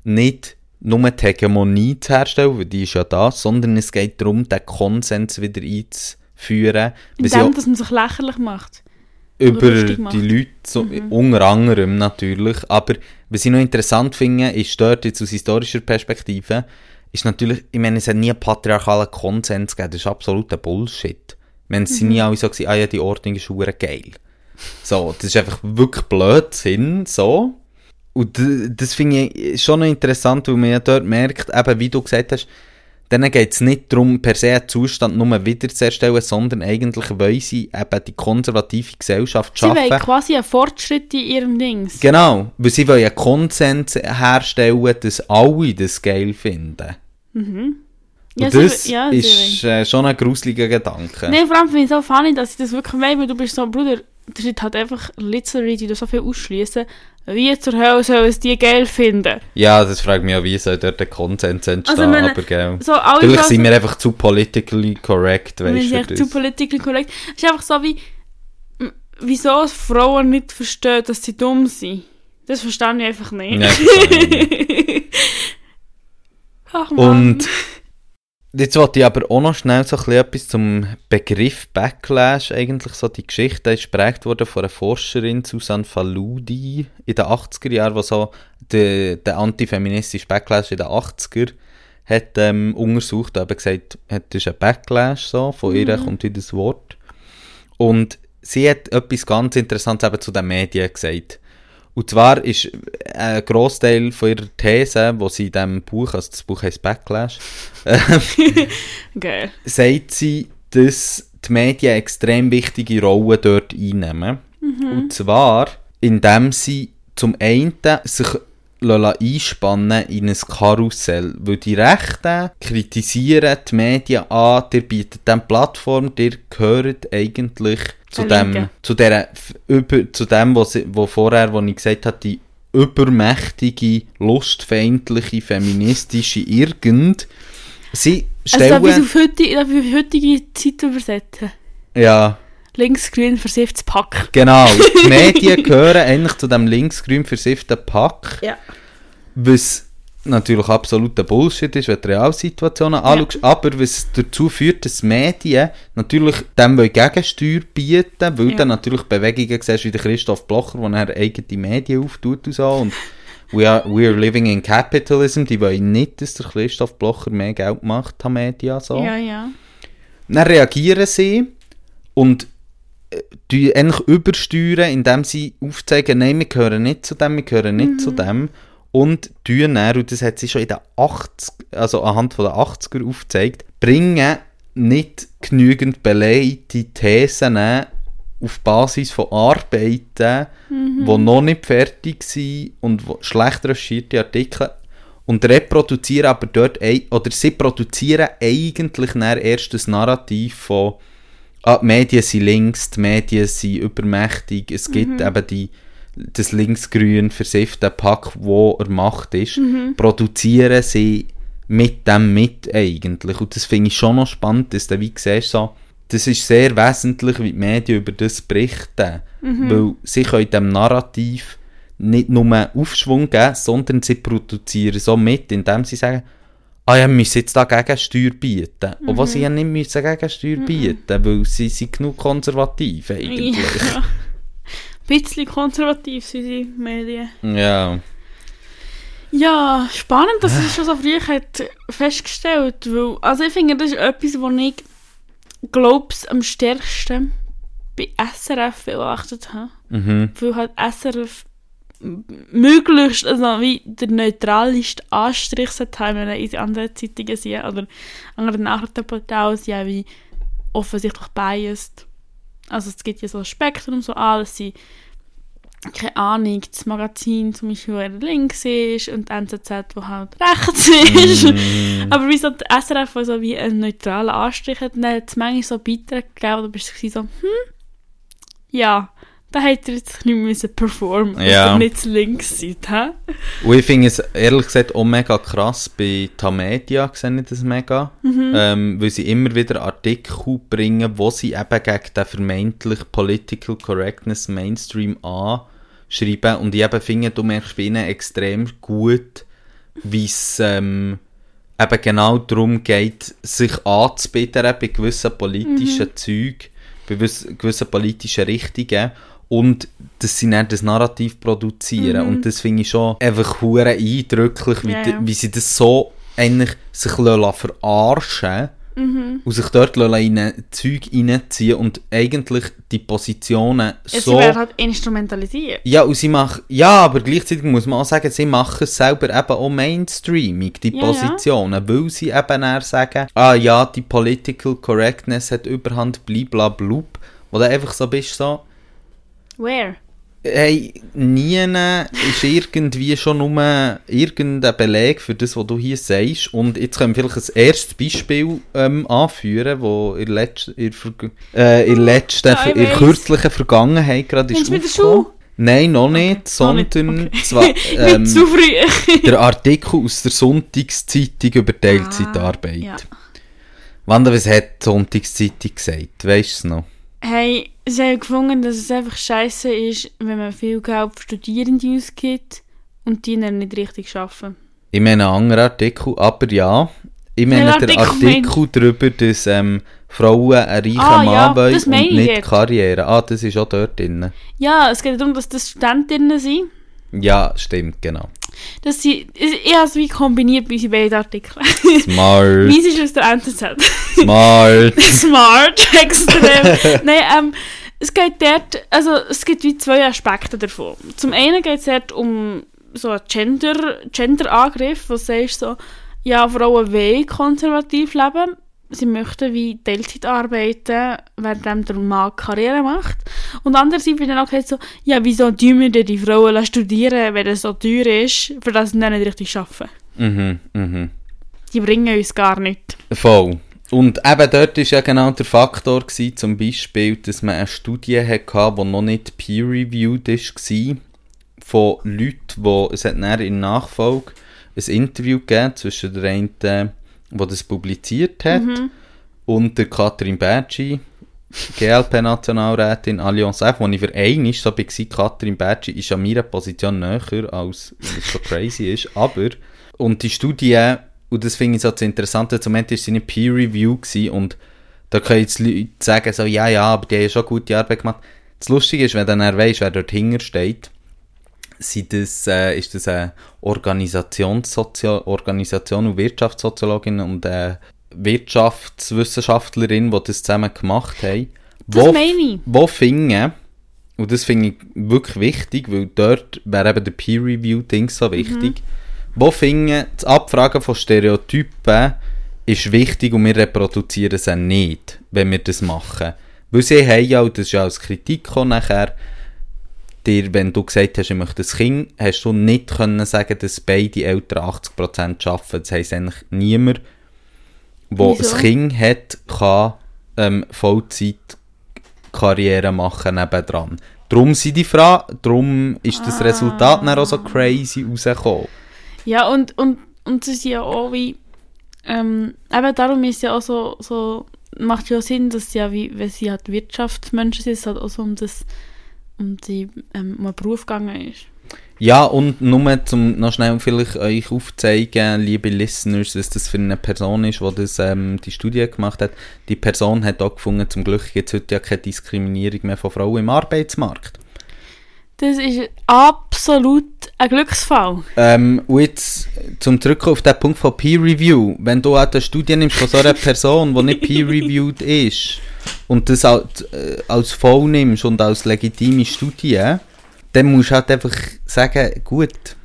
nicht nur die Hegemonie zu herstellen, weil die ist ja da, sondern es geht darum, den Konsens wieder einzuführen. Indem, auch dass man sich lächerlich macht. Über die Leute, so, unter anderem natürlich. Aber was ich noch interessant finde, ist dort jetzt aus historischer Perspektive, ist natürlich, ich meine, es hat nie einen patriarchalen Konsens gegeben, das ist absoluter Bullshit. Meine, es sind nie alle so gewesen, ah ja, die Ordnung ist hure geil. So, das ist einfach wirklich Blödsinn, so. Und das finde ich schon noch interessant, weil man ja dort merkt, eben wie du gesagt hast, denen geht es nicht darum, per se einen Zustand nur wiederzuerstellen, sondern eigentlich wollen sie eben die konservative Gesellschaft Sie wollen schaffen. quasi einen Fortschritt in ihrem Dings. Genau, weil sie wollen einen Konsens herstellen, dass alle das geil finden. Ja, Und sie- das ja, ist äh, schon ein gruseliger Gedanke. Nein, vor allem finde ich es so funny, dass ich das wirklich will, weil du bist so, Bruder, das ist halt einfach literally, die so viel ausschließen. Wie zur Hölle sollen es die geil finden? Ja, das fragt mich auch, wie soll dort der Konsens entstehen, Also, meine- aber gell. So, Sachen- sind wir einfach zu politically correct, Wir weißt sind du. echt für zu das. political correct. Es ist einfach so wie, wieso Frauen nicht verstehen, dass sie dumm sind. Das verstehe ich einfach nicht. Verstehe ich nicht. Ach man. Und jetzt wollte ich aber auch noch schnell so ein etwas zum Begriff Backlash, eigentlich so die Geschichte ist geprägt worden von einer Forscherin, Susan Faludi, in den 80er Jahren, die so den, den antifeministischen Backlash in den 80er hat ähm, untersucht, aber gesagt, das ist ein Backlash, so, von ihr kommt wieder das Wort. Und sie hat etwas ganz Interessantes eben zu den Medien gesagt. Und zwar ist ein Großteil von ihrer These, wo sie in diesem Buch, also das Buch heißt Backlash, Geil. sagt sie, dass die Medien eine extrem wichtige Rolle dort einnehmen. Und zwar, indem sie zum einen sich einspannen in ein Karussell. Weil die Rechten kritisieren die Medien an, ihr bietet dem Plattform, ihr gehört eigentlich zu dem, zu, der, über, zu dem, was wo vorher, wo ich gesagt habe, die übermächtige, lustfeindliche, feministische Irgend. Sie Also stellen... darf ich es auf heutige, auf heutige Zeit übersetzen? ja, Linksgrün versifftes Pack. genau. Die Medien gehören eigentlich zu dem linksgrün versifften Pack, Ja. was natürlich absoluter Bullshit ist, wenn du Realsituationen anschaust, aber was dazu führt, dass die Medien natürlich dem Gegensteuer bieten, weil Ja. dann natürlich Bewegungen siehst, wie der Christoph Blocher, der er eigene Medien auftut und so, und we are, we are living in capitalism, die wollen nicht, dass der Christoph Blocher mehr Geld macht an Medien, so. Ja, ja. Dann reagieren sie und die eigentlich übersteuern, indem sie aufzeigen, nein, wir gehören nicht zu dem, wir gehören nicht zu dem. Und tun dann, und das hat sie schon in den 80 also anhand von den 80er aufgezeigt, bringen nicht genügend belegte Thesen auf Basis von Arbeiten, die noch nicht fertig sind und schlecht recherchierte Artikel und reproduzieren aber dort, oder sie produzieren eigentlich erst das Narrativ von ah, die Medien sind links, die Medien sind übermächtig, es gibt eben die, das linksgrün versiffte Pack, wo er Macht ist, produzieren sie mit dem mit eigentlich. Und das finde ich schon noch spannend, dass du wie siehst, so, das ist sehr wesentlich, wie die Medien über das berichten. Weil sie können dem Narrativ nicht nur Aufschwung geben, sondern sie produzieren so mit, indem sie sagen, ah ja, wir müssen jetzt da Gegensteuer bieten. Obwohl sie ja nicht müssen Gegensteuer bieten, weil sie sind genug konservativ eigentlich. Ja. Ein bisschen konservativ sind die Medien. Ja. Ja, spannend, dass es schon so früh hat festgestellt weil, Also ich finde, das ist etwas, wo ich glaube am stärksten bei SRF beobachtet habe. Mhm. Weil halt SRF möglichst, also wie der neutralste Anstrich sollte haben, wenn er in anderen Zeitungen sieht oder andere Nachrichtenportale sind ja wie offensichtlich biased. Also es gibt ja so ein Spektrum, so alles sind keine Ahnung, das Magazin zum Beispiel, wo er links ist und die NZZ, wo halt rechts ist. Mhm. Aber wie so die SRF, wo so wie einen neutralen Anstrich hat, dann hat es manchmal so Beiträge gegeben, du bist so, hm, ja, da hätte er jetzt nicht müssen performen, Ja. ihr nicht zu links seid, hä? Und ich finde es ehrlich gesagt auch mega krass, bei Tamedia sehe ich das mega, ähm, weil sie immer wieder Artikel bringen, wo sie eben gegen den vermeintlich Political Correctness Mainstream anschreiben. Und ich eben finde, du merkst bei ihnen extrem gut, wie es ähm, eben genau darum geht, sich anzubieten bei gewissen politischen Zeug, bei gewiss- gewissen politischen Richtungen und dass sie dann das Narrativ produzieren und das finde ich schon einfach hure eindrücklich, wie, Ja, ja. wie sie das so eigentlich sich verarschen Mhm. und sich dort in Zeug reinziehen und eigentlich die Positionen Ja, so... Sie werden halt instrumentalisiert. Ja, und sie machen, ja, aber gleichzeitig muss man auch sagen, sie machen es selber eben auch Mainstreaming, die Ja, ja. Positionen, weil sie eben dann sagen, ah ja, die Political Correctness hat Überhand, bliblablub, wo du einfach so bist, so, Where? hey, nie ist irgendwie schon nur irgendein Beleg für das, was du hier sagst. Und jetzt können wir vielleicht ein erstes Beispiel ähm, anführen, wo in der letzten, in der, Verg- äh, letzten, Ja, in kürzlichen Vergangenheit gerade ist aufgekommen. Nein, noch nicht, noch nicht, sondern okay. zwar ähm, nicht zu früh. der Artikel aus der Sonntagszeitung über Teilzeitarbeit. Ah, ja. Wanda, was hat die Sonntagszeitung gesagt? Weißt du es noch? Hey, sie haben gefunden, dass es einfach scheiße ist, wenn man viel Geld für Studierende ausgibt und die dann nicht richtig arbeiten. Ich meine einen anderen Artikel, aber ja. Ich meine Welchen den Artikel Artikel darüber, dass ähm, Frauen einen reichen Ah, Mann ja, wollen und nicht jetzt. Karriere. Ah, das ist auch dort drin. Ja, es geht darum, dass das Studentinnen sind. Ja, stimmt, genau. Dass sie, ich, habe es wie kombiniert bei unseren beiden Artikeln. Smart, Meins ist aus der NZZ. smart. Smart, extrem. Nein, ähm, es geht dort, also es gibt wie zwei Aspekte davon. Zum einen geht es dort um so einen Gender, Gender-Angriff, wo du sagst so, ja, Frauen wollen konservativ leben, sie möchten wie Teilzeit arbeiten, während der Mann Karriere macht. Und andererseits wird dann auch so, ja, wieso tun wir denn die Frauen studieren, wenn es so teuer ist, für das sie dann nicht richtig arbeiten. Mhm, mhm. Die bringen uns gar nichts. Voll. Und eben dort war ja genau der Faktor, gewesen, zum Beispiel, dass man eine Studie hatte, die noch nicht peer-reviewed war, von Leuten, die, es hat in Nachfolge ein Interview gegeben zwischen der einen, die das publiziert hat, und der Katrin Bertschi, GLP-Nationalrätin Allianz F, wo ich für einen so war, Katrin Bertschi ist an meiner Position näher, als es so crazy ist, aber, und die Studie, und das finde ich so das Interessante, zum Moment war sie nicht Peer-Review und da können jetzt Leute sagen, so, ja, ja, aber die haben ja schon gute Arbeit gemacht. Das Lustige ist, wenn du dann weisst, wer dort hinter steht, sind das, äh, ist das eine Organisationssozial Organisation und Wirtschaftssoziologin und eine Wirtschaftswissenschaftlerin, die das zusammen gemacht haben. Das Wo- meine ich. Wo finden, und das finde ich wirklich wichtig, weil dort wäre eben der Peer-Review-Ding so wichtig, wo finden das Abfragen von Stereotypen ist wichtig und wir reproduzieren es auch nicht, wenn wir das machen. Weil sie haben ja, und das ist ja als Kritik nachher, dir, wenn du gesagt hast, ich möchte ein Kind, hast du nicht können sagen, dass beide Eltern 80% arbeiten. Das heisst eigentlich niemand, der Wieso? ein Kind hat, kann ähm, Vollzeit-Karriere machen nebendran. Darum sind die Frage, darum ist das Resultat dann auch so crazy rausgekommen. Ja, und, und, und es ist ja auch wie, ähm, eben darum ist ja auch so, so, macht ja Sinn, dass sie ja wie, wenn sie halt Wirtschaftsmenschen sind, es halt auch so um das, um die, ähm, um einen Beruf gegangen ist. Ja, und nur zum noch schnell vielleicht euch aufzeigen, liebe Listeners, was das für eine Person ist, die das, ähm, die Studie gemacht hat. Die Person hat auch gefunden, zum Glück gibt es heute ja keine Diskriminierung mehr von Frauen im Arbeitsmarkt. Das ist absolut ein Glücksfall. Ähm, und jetzt zum Zurückkommen auf den Punkt von Peer Review. Wenn du eine Studie nimmst von so einer Person, die nicht peer reviewed ist, und das als, äh, als voll nimmst und als legitime Studie, dann musst du halt einfach sagen, gut.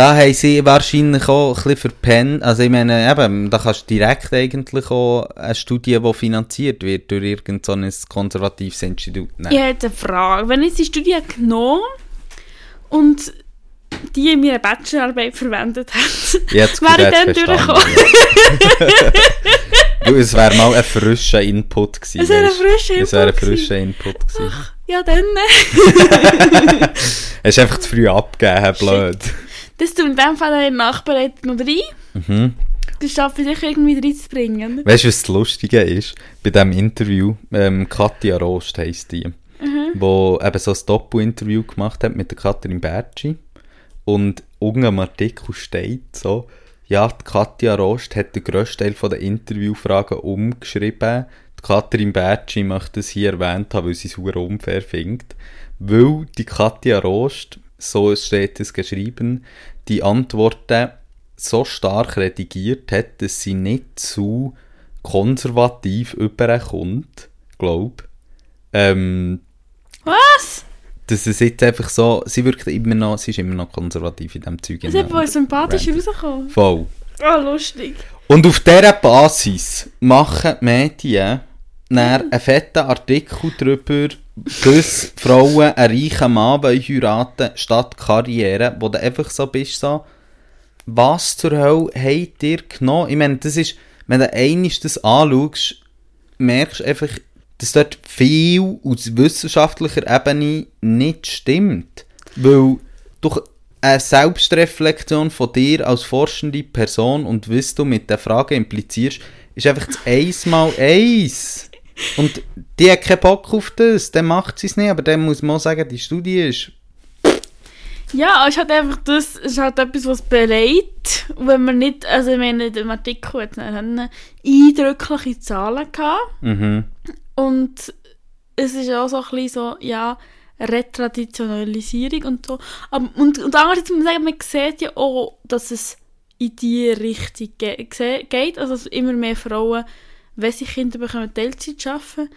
Da haben sie wahrscheinlich auch ein bisschen verpennt. Also ich meine, eben, da kannst du direkt eigentlich auch eine Studie, die finanziert wird durch irgendein so konservatives Institut nehmen. Ich hätte eine Frage. Wenn ich die Studie genommen und die in meiner Bachelorarbeit verwendet Jetzt wäre ich dann durchgekommen. ja. Es wäre mal ein frischer Input gewesen. Es wäre ein frischer Es wäre ein Input frischer Input gewesen. Ja, dann. Hast einfach zu früh abgegeben, blöd. Das tut in dem Fall eine Nachbereitung noch rein. Mhm. Das schaffe ich sicher irgendwie reinzubringen. Weißt du, was das Lustige ist? Bei diesem Interview, ähm, Katja Rost heisst die, wo eben so ein Doppel-Interview gemacht hat mit der Katrin Bertschi. Und unten am Artikel steht so, ja, die Katja Rost hat den grössten Teil der Interviewfragen umgeschrieben. Die Katrin Bertschi möchte es hier erwähnt haben, weil sie es unfair findet. Weil die Katja Rost, so steht es geschrieben, die Antworten so stark redigiert hat, dass sie nicht zu konservativ überkommt, glaub. Ähm, Was? dass es jetzt einfach so, sie wirkt immer noch, sie ist immer noch konservativ in diesem Zeug. Das ist wohl sympathisch rausgekommen. Voll. Ah, lustig. Und auf dieser Basis machen die Medien einen fetten Artikel darüber, dass Frauen einen reichen Mann wollen heiraten statt Karriere, wo du einfach so bist, so, was zur Hölle habt ihr genommen? Ich meine, das ist, wenn du einmal das anschaust, merkst du einfach, dass dort viel aus wissenschaftlicher Ebene nicht stimmt. Weil durch eine Selbstreflexion von dir als forschende Person und was du mit der Frage implizierst, ist einfach das Eins mal Eins. Und die hat keinen Bock auf das, dann macht sie es nicht, aber dann muss man auch sagen, die Studie ist Ja, es ist halt einfach das, es ist halt etwas, was beleidigt. Und wenn man nicht, also ich meine, in dem Artikel hat dann eindrückliche Zahlen gehabt. mhm. Und es ist auch so ein bisschen so, ja, Retraditionalisierung und so. Aber, und, und andererseits muss man sagen, man sieht ja auch, dass es in die Richtung ge geht. Also dass immer mehr Frauen, wenn sie Kinder bekommen, Teilzeit arbeiten.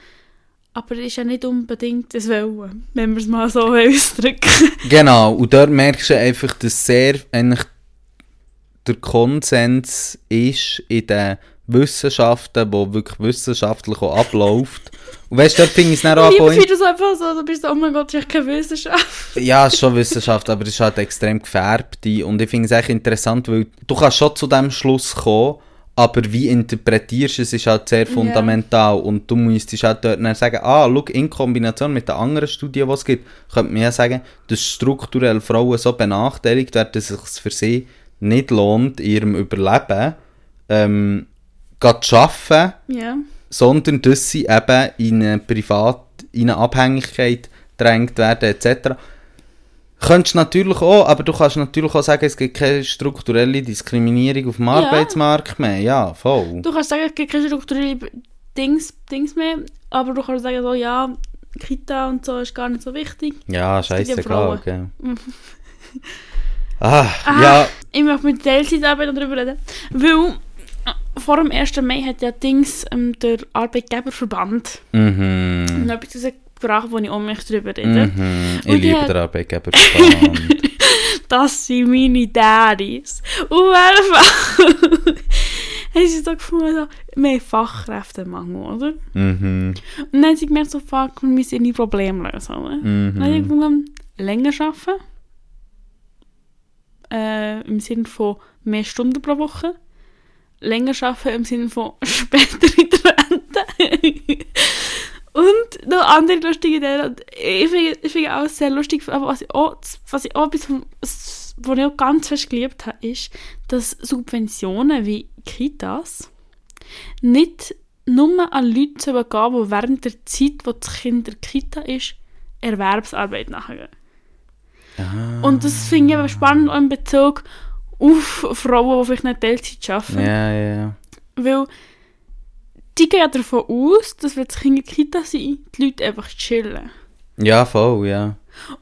Aber das ist ja nicht unbedingt das Wollen, wenn wir es mal so ausdrücken. Genau, und dort merkst du einfach, dass sehr eigentlich der Konsens ist in den Wissenschaften, wo wirklich wissenschaftlich auch abläuft. Und weißt du, dort finde ich es dann auch Lieber findest du es einfach so, du bist so, oh mein Gott, ich habe keine Wissenschaft. Ja, es ist schon Wissenschaft, aber es ist halt extrem gefärbt. Und ich finde es echt interessant, weil du kannst schon zu dem Schluss kommen, aber wie interpretierst du es, ist halt sehr fundamental. Und du müsstest halt dort dann sagen, ah, schau, in Kombination mit den anderen Studien, die es gibt, könnte man ja sagen, dass strukturell Frauen so benachteiligt werden, dass es sich für sie nicht lohnt, in ihrem Überleben ähm, zu arbeiten, Ja. sondern dass sie eben in eine Privat, in eine Abhängigkeit drängt werden, etc. Könntest du natürlich auch, aber du kannst natürlich auch sagen, es gibt keine strukturelle Diskriminierung auf dem Ja. Arbeitsmarkt mehr. Ja, voll. Du kannst sagen, es gibt keine strukturelle Dings, Dings mehr, aber du kannst sagen, so, ja, Kita und so ist gar nicht so wichtig. Ja, scheißegal, gell. ah, Ah, ja, Ich möchte mit Teilzeitarbeit darüber reden, weil vor dem 1. Mai hat ja Dings ähm, der Arbeitgeberverband mhm. noch etwas rausgebracht, wo ich auch möchte darüber reden Mhm. Ich liebe hat- den Arbeitgeberverband. Das sind meine Daddies. Auf jeden Fall haben sie so gefunden, so, wir haben Fachkräftemangel, oder? Mhm. Und dann haben sie gemerkt, so, fuck, wir müssen ihre Probleme lösen, oder? Dann habe ich Mhm. gefunden, länger arbeiten. Äh, Im Sinne von mehr Stunden pro Woche. Länger arbeiten im Sinne von später in der Rente. Und noch andere lustige. Und Ich finde, ich finde auch sehr lustig, aber was ich auch, was ich auch etwas, was ich auch ganz fest geliebt habe, ist, dass Subventionen wie Kitas nicht nur an Leute sollen gehen, die während der Zeit, wo das Kind in der Kita ist, Erwerbsarbeit nachgehen. Und das finde ich aber spannend auch in Bezug auf Frauen, die vielleicht nicht Teilzeit arbeiten. Ja, ja, ja. Weil die gehen davon aus, dass wenn das Kind in der Kita sind, die Leute einfach chillen. Ja, voll, ja.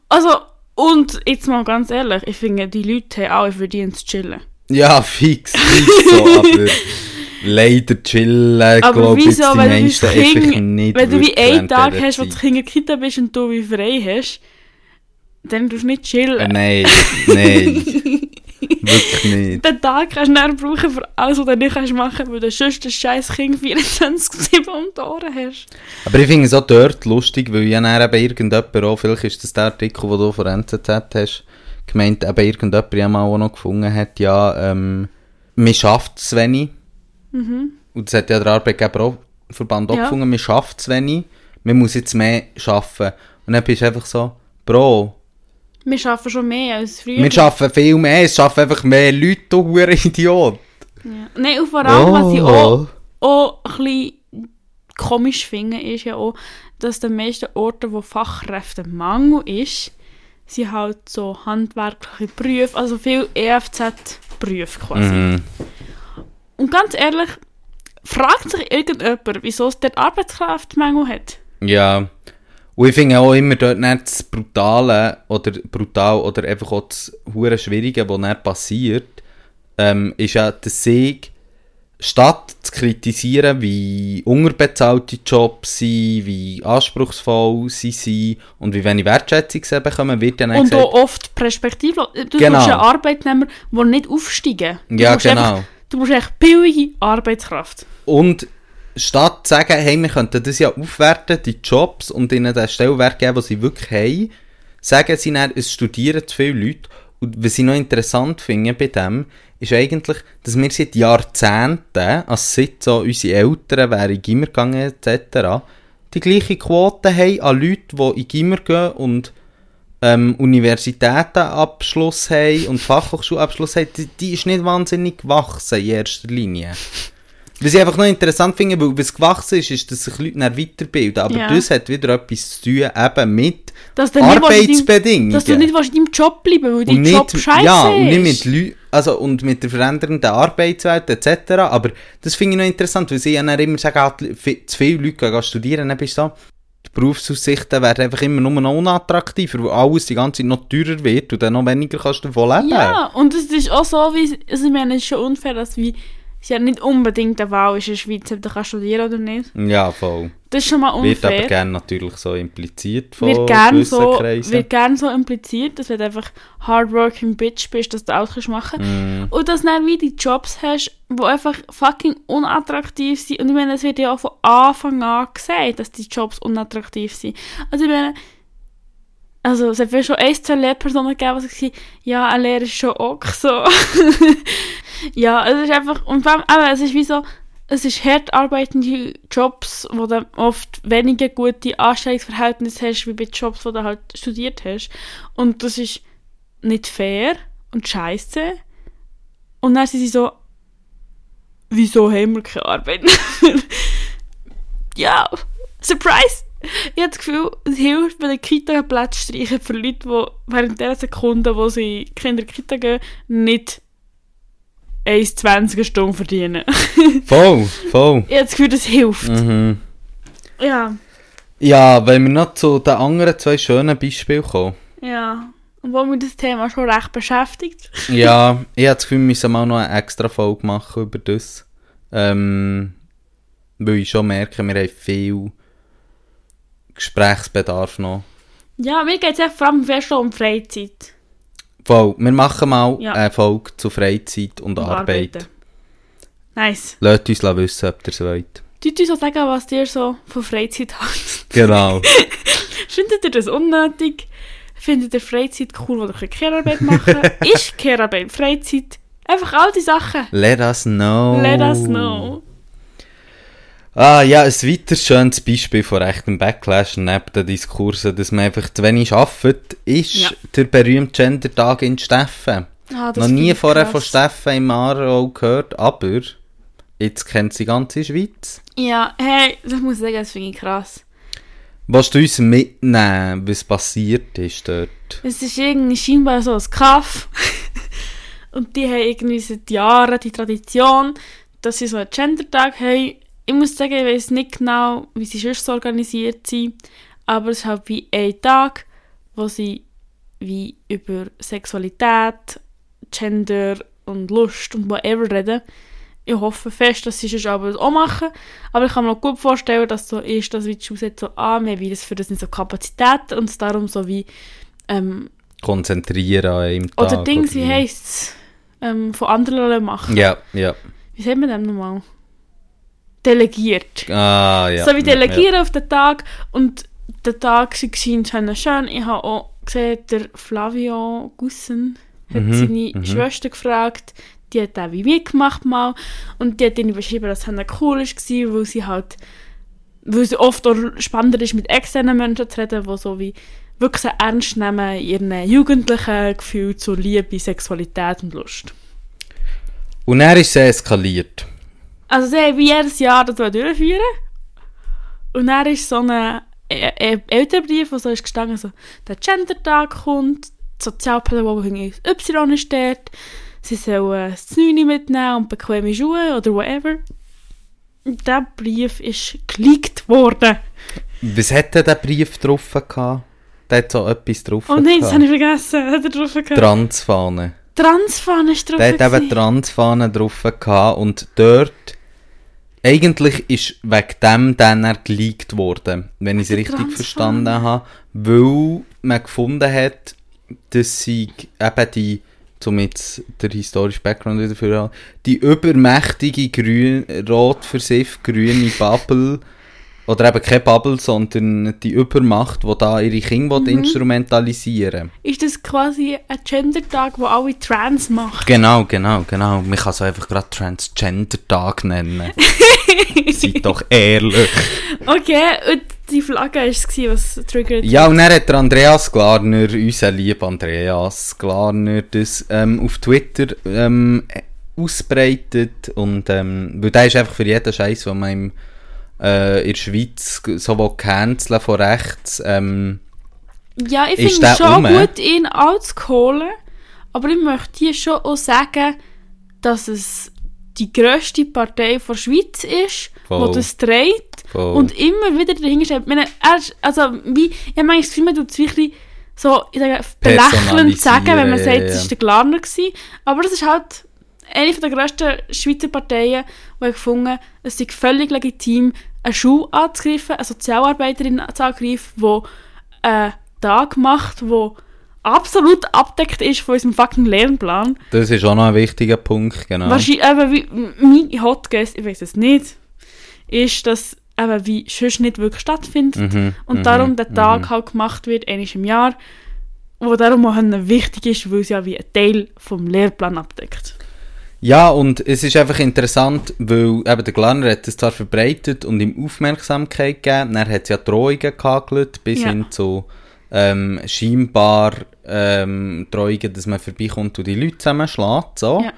Also, und jetzt mal ganz ehrlich, ich finde, die Leute haben auch verdient zu chillen. Ja, fix, fix so, aber leider chillen, glaube ich, wieso, die du Kind, einfach nicht wenn du wie einen Tag hast, wo. Kind in der Kita bist und du wie frei hast, dann tust du nicht Äh, chillen. Nein, nein. wirklich nicht. Den Tag kannst du dann brauchen für alles, was du nicht kannst machen, weil du sonst das scheiß Kind 24-7 um die Ohren hast. Aber ich finde es auch dort lustig, weil ja dann eben irgendjemand auch, vielleicht ist das der Artikel, den du von NZZ hast, gemeint, eben irgendjemand ja mal auch noch gefunden hat, ja, ähm, man schafft es wenig. Und das hat ja der Arbeitgeber auch, Verband auch Ja. gefunden, man schafft es wenig, man muss jetzt mehr schaffen. Und dann bist du einfach so, Bro, Wir arbeiten schon mehr als früher. wir schaffen viel mehr, es schaffen einfach mehr Leute, du hure Idiot. Ja. Nein, und vor allem, was ich Oh. auch, auch ein bisschen komisch finde, ist ja auch, dass die meisten Orte, wo Fachkräftemangel ist, sind halt so handwerkliche Berufe, also viel EFZ-Berufe quasi. Mhm. Und ganz ehrlich, fragt sich irgendjemand, wieso es dort Arbeitskräftemangel hat? Ja. Und ich finde auch immer dort nicht das Brutale oder brutal oder einfach auch das hure Schwierige, was dann passiert, ähm, ist ja, dass ich statt zu kritisieren, wie unterbezahlte Jobs sind, wie anspruchsvoll sie sind und wie wenig Wertschätzung sie bekommen, wird dann Und gesagt, auch oft perspektivlos. Du Genau. bist ein Arbeitnehmer, der nicht aufsteigen Du Ja, genau. Einfach, du brauchst echt billige Arbeitskraft. Und statt zu sagen, hey, wir könnten das ja aufwerten, die Jobs, und ihnen den Stellwert geben, den sie wirklich haben, sagen sie dann, es studieren zu viele Leute. Und was ich noch interessant finde bei dem, ist eigentlich, dass wir seit Jahrzehnten, also seit so unsere Eltern wären in Gimmer gegangen etc., die gleiche Quote haben an Leuten, die in Gimmer gehen und ähm, Universitätenabschluss haben und Fachhochschulabschluss haben, die, die ist nicht wahnsinnig gewachsen in erster Linie. Was ich einfach noch interessant finde, weil was gewachsen ist, ist, dass sich Leute dann weiterbilden. Aber Ja. das hat wieder etwas zu tun eben mit Dass du nicht Arbeitsbedingungen. Dass du nicht in deinem Job bleiben weil dein Job scheiße ja, und nicht ist. mit Leuten, also und mit der verändernden Arbeitswelt etc. Aber das finde ich noch interessant, weil sie ja dann immer sagen, ah, zu viele Leute gehen studieren, dann bist du so, die Berufsaussichten werden einfach immer nur noch unattraktiver, weil alles die ganze Zeit noch teurer wird und dann noch weniger kannst du davon leben. Ja, und es ist auch so, wie, also ich meine, es ist schon unfair, dass wie, es ja nicht unbedingt eine Wahl ist in der Schweiz, ob du kannst studieren oder nicht. Ja, voll. Das ist schon mal Wird aber unfair. gerne natürlich so impliziert von Wird gern, so, Kreisen. wird gern so impliziert, dass wenn du einfach hardworking Bitch bist, dass du alles kannst machen Mm. Und dass du dann wie die Jobs hast, die einfach fucking unattraktiv sind. Und ich meine, es wird ja auch von Anfang an gesagt, dass die Jobs unattraktiv sind. Also ich meine, also es hat schon ein, zwei Lehrpersonen gegeben, die gesagt haben, ja, eine Lehre ist schon ok so. ja, es ist einfach, und vor allem, eben, es ist wie so, es ist hart arbeitende Jobs, wo du oft weniger gute Anstellungsverhältnisse hast, wie bei Jobs, wo du halt studiert hast. Und das ist nicht fair und scheiße. Und dann sind sie so, wieso haben wir keine Arbeit? ja, Surprise! Ich habe das Gefühl, es hilft bei den Kita Plätze streichen für Leute, die während der Sekunden, wo sie Kinder in die Kita gehen, nicht 1,20 Stunden verdienen. Voll, voll. ich habe das Gefühl, das hilft. Mhm. Ja, Ja, wenn wir noch zu den anderen zwei schönen Beispielen kommen. ja. Und wo mich das Thema schon recht beschäftigt. ja, ich habe das Gefühl, wir müssen mal noch eine extra Folge machen über das. Ähm, weil ich schon merke, wir haben viel Gesprächsbedarf noch. Ja, mir geht es vor allem fest um Freizeit. Voll, wir machen mal Ja. eine Folge zu Freizeit und, und Arbeit. Arbeiten. Nice. Lasst uns wissen, ob ihr es wollt. Tut uns auch sagen, was ihr so von Freizeit habt. Genau. Findet ihr das unnötig? Findet ihr Freizeit cool, wo ihr Kehrarbeit machen könnt? Ist Kehrarbeit Freizeit? Einfach all die Sachen. Let us know. Let us know. Ah ja, ein weiteres schönes Beispiel von echtem Backlash neben den Diskursen, dass man einfach zu wenig arbeitet, ist Ja. der berühmte Gender-Tag in Steffen. Ah, Noch nie vorher krass. von Steffen im Aarau gehört, aber jetzt kennt sie die ganze Schweiz. Ja, hey, das muss ich sagen, das finde ich krass. Willst du uns mitnehmen, was passiert ist dort? Es ist irgendwie scheinbar so ein Kaff. Und die haben irgendwie seit Jahren die Tradition, dass sie so einen Gender-Tag haben. Ich muss sagen, ich weiß nicht genau, wie sie sonst so organisiert sind, aber es ist halt wie ein Tag, wo sie wie über Sexualität, Gender und Lust und whatever reden. Ich hoffe fest, dass sie sonst aber das auch machen. Aber ich kann mir auch gut vorstellen, dass so ist, dass wie die Schule sagt, so, ah, wir haben das für das nicht so Kapazität und es darum so wie ähm, Konzentrieren einem Tag. oder Dings, wie heisst es? Ähm, von anderen machen. Ja, ja. Wie sagt man dem nochmal? Delegiert. Ah, ja. so wie ja, delegieren auf den Tag. Und der Tag war schön. Ich habe auch gesehen, der Flavio Gussen hat Mhm, seine mhm. Schwester gefragt. Die hat auch wie mitgemacht mal. Und die hat ihnen beschrieben, dass es cool war, weil sie halt weil es oft auch spannender ist, mit externen Menschen zu reden, die so wie wirklich sehr ernst nehmen ihren jugendlichen Gefühl zu Liebe, Sexualität und Lust. Und er ist sehr eskaliert. Also sie haben jedes Jahr das durchführen und dann ist so ein äh, äh, Elternbrief, wo so ist gestanden, so, der Gender-Tag kommt, die Sozialpädagogin Y ist dort, sie sollen das 9 mitnehmen und bequeme Schuhe oder whatever. Und dieser Brief ist geleakt worden. Was hat denn der Brief drauf gehabt? Der hat so etwas drauf Oh nein, das gehabt. habe ich vergessen. Hat er drauf gehabt? Transfahne. Transfahne ist drauf. Der hat eben. Transfahne drauf gehabt und dort eigentlich ist wegen dem dann er geleakt worden, wenn ich es der richtig verstanden habe, weil man gefunden hat, dass sie eben die, um jetzt den historischen Background wieder für die übermächtige grün, rot versifft grüne Bubble oder eben keine Bubble, sondern die Übermacht, die da ihre Kinder Mhm. instrumentalisieren Ist das quasi ein Gender-Tag, wo alle Trans machen? Genau, genau, genau. Man kann es einfach gerade Transgender-Tag nennen. Seid doch ehrlich. Okay, und die Flagge war es, was triggert Ja, und dann hat der Andreas Glarner, unser lieber Andreas Glarner, das ähm, auf Twitter ähm, ausbreitet. Und, ähm, weil der ist einfach für jeden Scheiß, den man im, äh, in der Schweiz so will canceln von rechts. Ähm, Ja, ich Ist finde es schon rum? gut, ihn anzuholen. Aber ich möchte hier schon auch sagen, dass es die grösste Partei der Schweiz ist, Voll. die das trägt Voll. und immer wieder dahinter steht. Ich meine, er ist, also, wie, ich habe manchmal das Gefühl, man tut es wirklich so, ich sage, belächelnd sagen, wenn man sagt, es war der Glarner gewesen. Aber das ist halt eine der grössten Schweizer Parteien, die ich gefunden es sei völlig legitim, eine Schule anzugreifen, eine Sozialarbeiterin anzugreifen, die einen Tag macht, der absolut abdeckt ist von unserem fucking Lernplan. das ist auch noch ein wichtiger Punkt, genau. Wahrscheinlich, eben, wie, mein Hot Guess, ich weiß es nicht, ist, dass eben wie sonst nicht wirklich stattfindet Mhm, und mhm, darum der Tag mhm. halt gemacht wird, einmal im Jahr, wo darum auch wichtig ist, weil es ja wie ein Teil vom Lehrplan abdeckt. Ja, und es ist einfach interessant, weil eben der Glarner hat es zwar verbreitet und ihm Aufmerksamkeit gegeben, dann hat es ja Drohungen gehagelt, bis Ja. hin zu ähm, scheinbar ähm, Drohungen, dass man vorbeikommt und die Leute zusammenschlägt. So. Ja.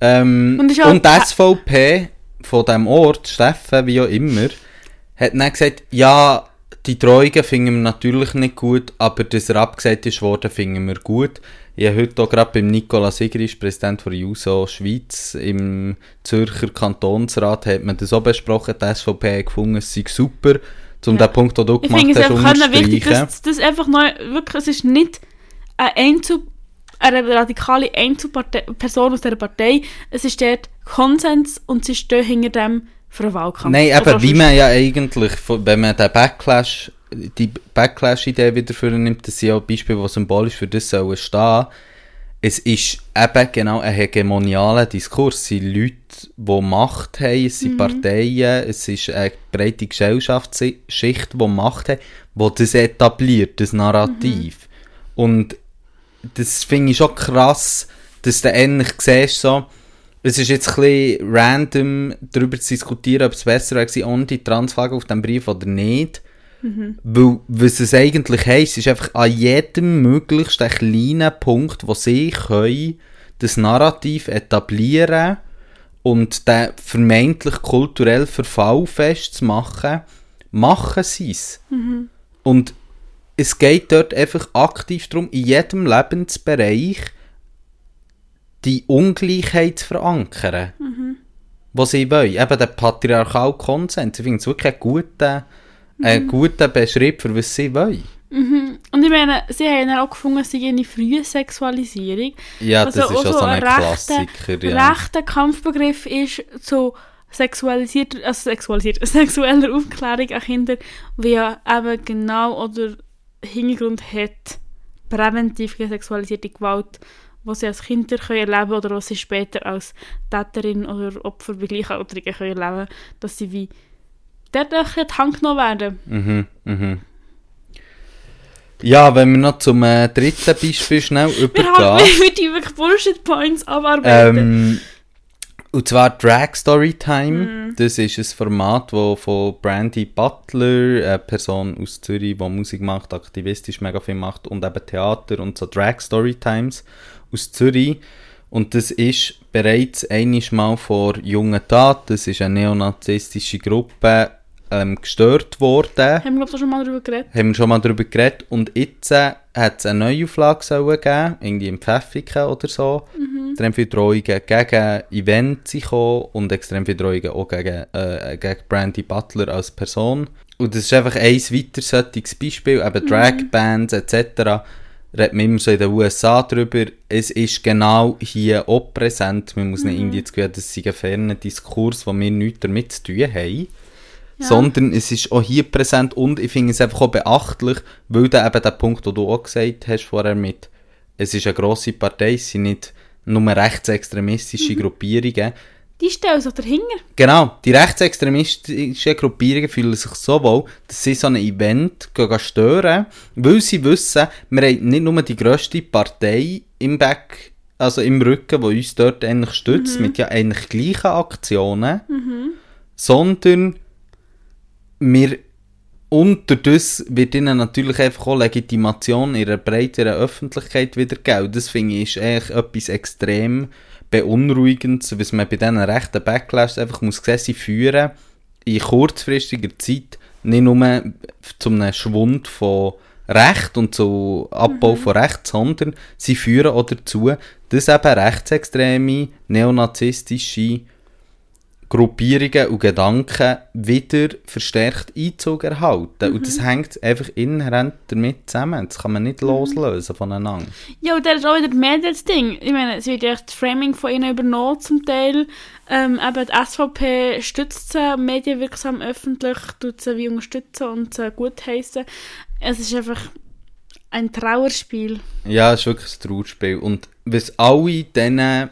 Ähm, Und und, ist auch- die SVP von dem Ort, Steffen, wie auch immer, hat dann gesagt, ja, die Drohungen finden wir natürlich nicht gut, aber dass er abgesagt ist worden, finden wir gut. Ich habe heute auch gerade beim Nicolas Sigris, Präsident von JUSO Schweiz, im Zürcher Kantonsrat, hat man das auch besprochen. Die SVP hat gefunden, es sei super, um Ja. den Punkt, den du Ich gemacht finde es hast, einfach wichtig, dass das einfach neu, wirklich, es ist nicht eine, Einzel, eine radikale Einzelperson aus dieser Partei, es ist dort Konsens und sie stehen hinter dem für einen Wahlkampf. Nein, Oder eben, wie man ja eigentlich, wenn man den Backlash, die Backlash-Idee wieder vornimmt, das sind ja Beispiele, die symbolisch für das sollen stehen, es ist eben genau ein hegemonialer Diskurs. Es sind Leute, die Macht haben, es sind Mhm. Parteien, es ist eine breite Gesellschaftsschicht, die Macht hat, die das etabliert, das Narrativ. Und das finde ich schon krass, dass du endlich siehst, so, es ist jetzt ein bisschen random, darüber zu diskutieren, ob es besser wäre, ohne die Transfrage auf dem Brief oder nicht. Weil, was es eigentlich heisst, ist einfach an jedem möglichsten kleinen Punkt, wo sie können, das Narrativ etablieren und den vermeintlich kulturellen Verfall festzumachen, machen sie es. Und es geht dort einfach aktiv darum, in jedem Lebensbereich die Ungleichheit zu verankern, was sie wollen. Eben der patriarchale Konsens. Ich finde es wirklich einen guten, einen guten Beschrieb für was sie wollen. Und ich meine, sie haben auch gefunden, es sei eine frühe Sexualisierung. Ja, Also das ist auch so ein rechter- Klassiker. Ja. rechter Kampfbegriff ist zu sexualisierter, also sexualisiert, sexueller Aufklärung an Kinder, wie ja eben genau oder Hintergrund hat, präventiv gegen sexualisierte Gewalt, was sie als Kinder können erleben oder was sie später als Täterin oder Opfer bei Gleichaltrigen können erleben, dass sie wie dort bisschen in die Hand genommen werden. Mhm, mhm. Ja, wenn wir noch zum äh, dritten Beispiel schnell Wir haben übergehen. wir die wirklich Bullshit-Points abarbeiten. Ähm, und zwar Drag Storytime. Mhm. Das ist ein Format, das von Brandy Butler, eine Person aus Zürich, die Musik macht, aktivistisch mega viel macht und eben Theater und so Drag Storytimes aus Zürich. Und das ist bereits einiges Mal vor jungen Tat, das ist eine neonazistische Gruppe, ähm, gestört worden haben wir, glaube schon mal darüber geredet. haben wir schon mal darüber geredet. Und jetzt äh, hat es eine Neuauflage sollen geben, irgendwie im Pfäffiken oder so. Extrem viele Drohungen gegen Events gekommen und extrem viele Drohungen auch gegen, äh, gegen Brandy Butler als Person. Und das ist einfach ein weiter solches Beispiel, eben Drag-Bands etc. Redet man immer so in den USA drüber. Es ist genau hier auch präsent. Man muss nicht irgendwie das Gefühl das sei ein ferner Diskurs, wo wir nichts damit zu tun haben sondern es ist auch hier präsent und ich finde es einfach auch beachtlich, weil da eben der Punkt, den du auch gesagt hast vorher mit, es ist eine grosse Partei, es sind nicht nur rechtsextremistische Gruppierungen. Die stellen sich dahinter. Genau, die rechtsextremistischen Gruppierungen fühlen sich so wohl, dass sie so ein Event stören, weil sie wissen, wir haben nicht nur die grösste Partei im Back, also im Rücken, die uns dort eigentlich stützt, mit ja eigentlich gleichen Aktionen, sondern wir das wird ihnen natürlich einfach auch Legitimation in einer breiteren Öffentlichkeit wieder gegeben. Das finde ich ist eigentlich etwas extrem beunruhigendes, was man bei diesen rechten Backlash einfach muss sehen, sie führen in kurzfristiger Zeit nicht nur zu einem Schwund von Recht und zu Abbau von Recht, sondern sie führen auch dazu, dass eben rechtsextreme, neonazistische Gruppierungen und Gedanken wieder verstärkt Einzug erhalten. Und das hängt einfach inhärent damit zusammen. Das kann man nicht loslösen voneinander. Ja, und das ist auch wieder mehr das Ding. Ich meine, es wird ja das Framing von ihnen übernommen zum Teil. Ähm, eben die SVP stützt sie medienwirksam öffentlich, tut sie wie unterstützen und sie gutheissen. Es ist einfach ein Trauerspiel. Ja, es ist wirklich ein Trauerspiel. Und was alle diesen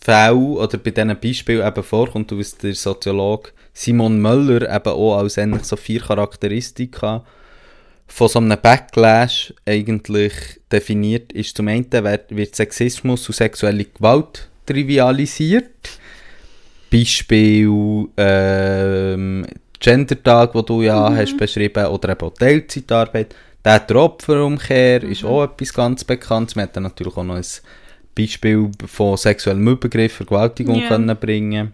Fällen oder bei diesen Beispielen eben vorkommt, und was der Soziologe Simon Möller eben auch als ähnlich so vier Charakteristika von so einem Backlash eigentlich definiert ist. Zum einen wird Sexismus und sexuelle Gewalt trivialisiert. Beispiel ähm, Gendertag, wo du ja hast beschrieben, oder eben Teilzeitarbeit. Der Opferumkehr ist auch etwas ganz Bekanntes. Wir hätten natürlich auch noch ein Beispiel von sexuellem Übergriff, Vergewaltigung Ja. können bringen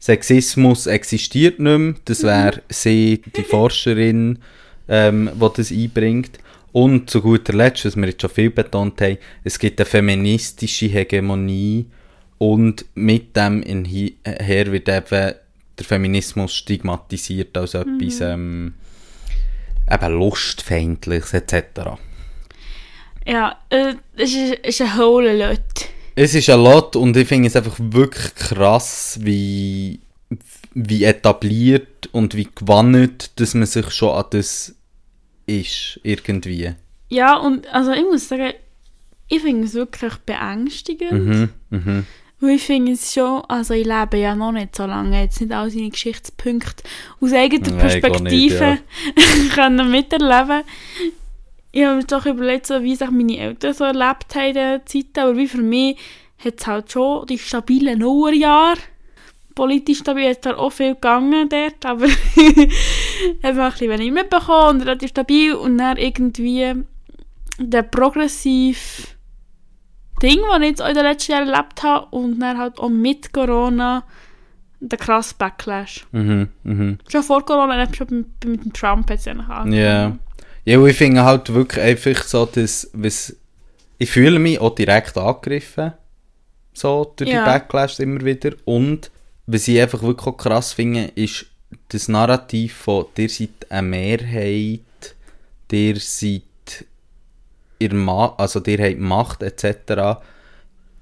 Sexismus existiert nicht mehr. Das wäre sie, die Forscherin, ähm, die das einbringt. Und zu guter Letzt, was wir jetzt schon viel betont haben, es gibt eine feministische Hegemonie und mit dem her wird eben der Feminismus stigmatisiert als etwas ähm, eben lustfeindliches etc. Ja, äh, es ist, ist ein hohle Leute. Es ist ein Lot und ich finde es einfach wirklich krass, wie, wie etabliert und wie gewannet, dass man sich schon an das ist, irgendwie. Ja, und also ich muss sagen, ich finde es wirklich beängstigend. Mhm, mhm. Weil ich finde es schon, also ich lebe ja noch nicht so lange, jetzt nicht all seine Geschichtspunkte aus eigener Nein, ich auch nicht, Perspektive können miterleben. Ich habe mir doch überlegt, so, wie sich meine Eltern so erlebt haben in dieser Zeit, aber wie für mich hat es halt schon die stabilen Nullerjahre. Politisch stabil hat zwar auch viel gegangen dort, aber habe ein bisschen wenig mitbekommen und relativ stabil und dann irgendwie der progressiv Ding, das ich jetzt auch in den letzten Jahren erlebt habe und dann halt auch mit Corona der krasse Backlash. Mhm, mhm. Schon vor Corona, schon mit, mit dem Trump jetzt angefangen. Ja. Ja, ich finde halt wirklich einfach so, dass, was, ich fühle mich auch direkt angegriffen, so durch Ja. die Backlash immer wieder. Und was ich einfach wirklich auch krass finde, ist das Narrativ von, ihr seid eine Mehrheit, ihr seid ihr Ma also ihr habt Macht etc.,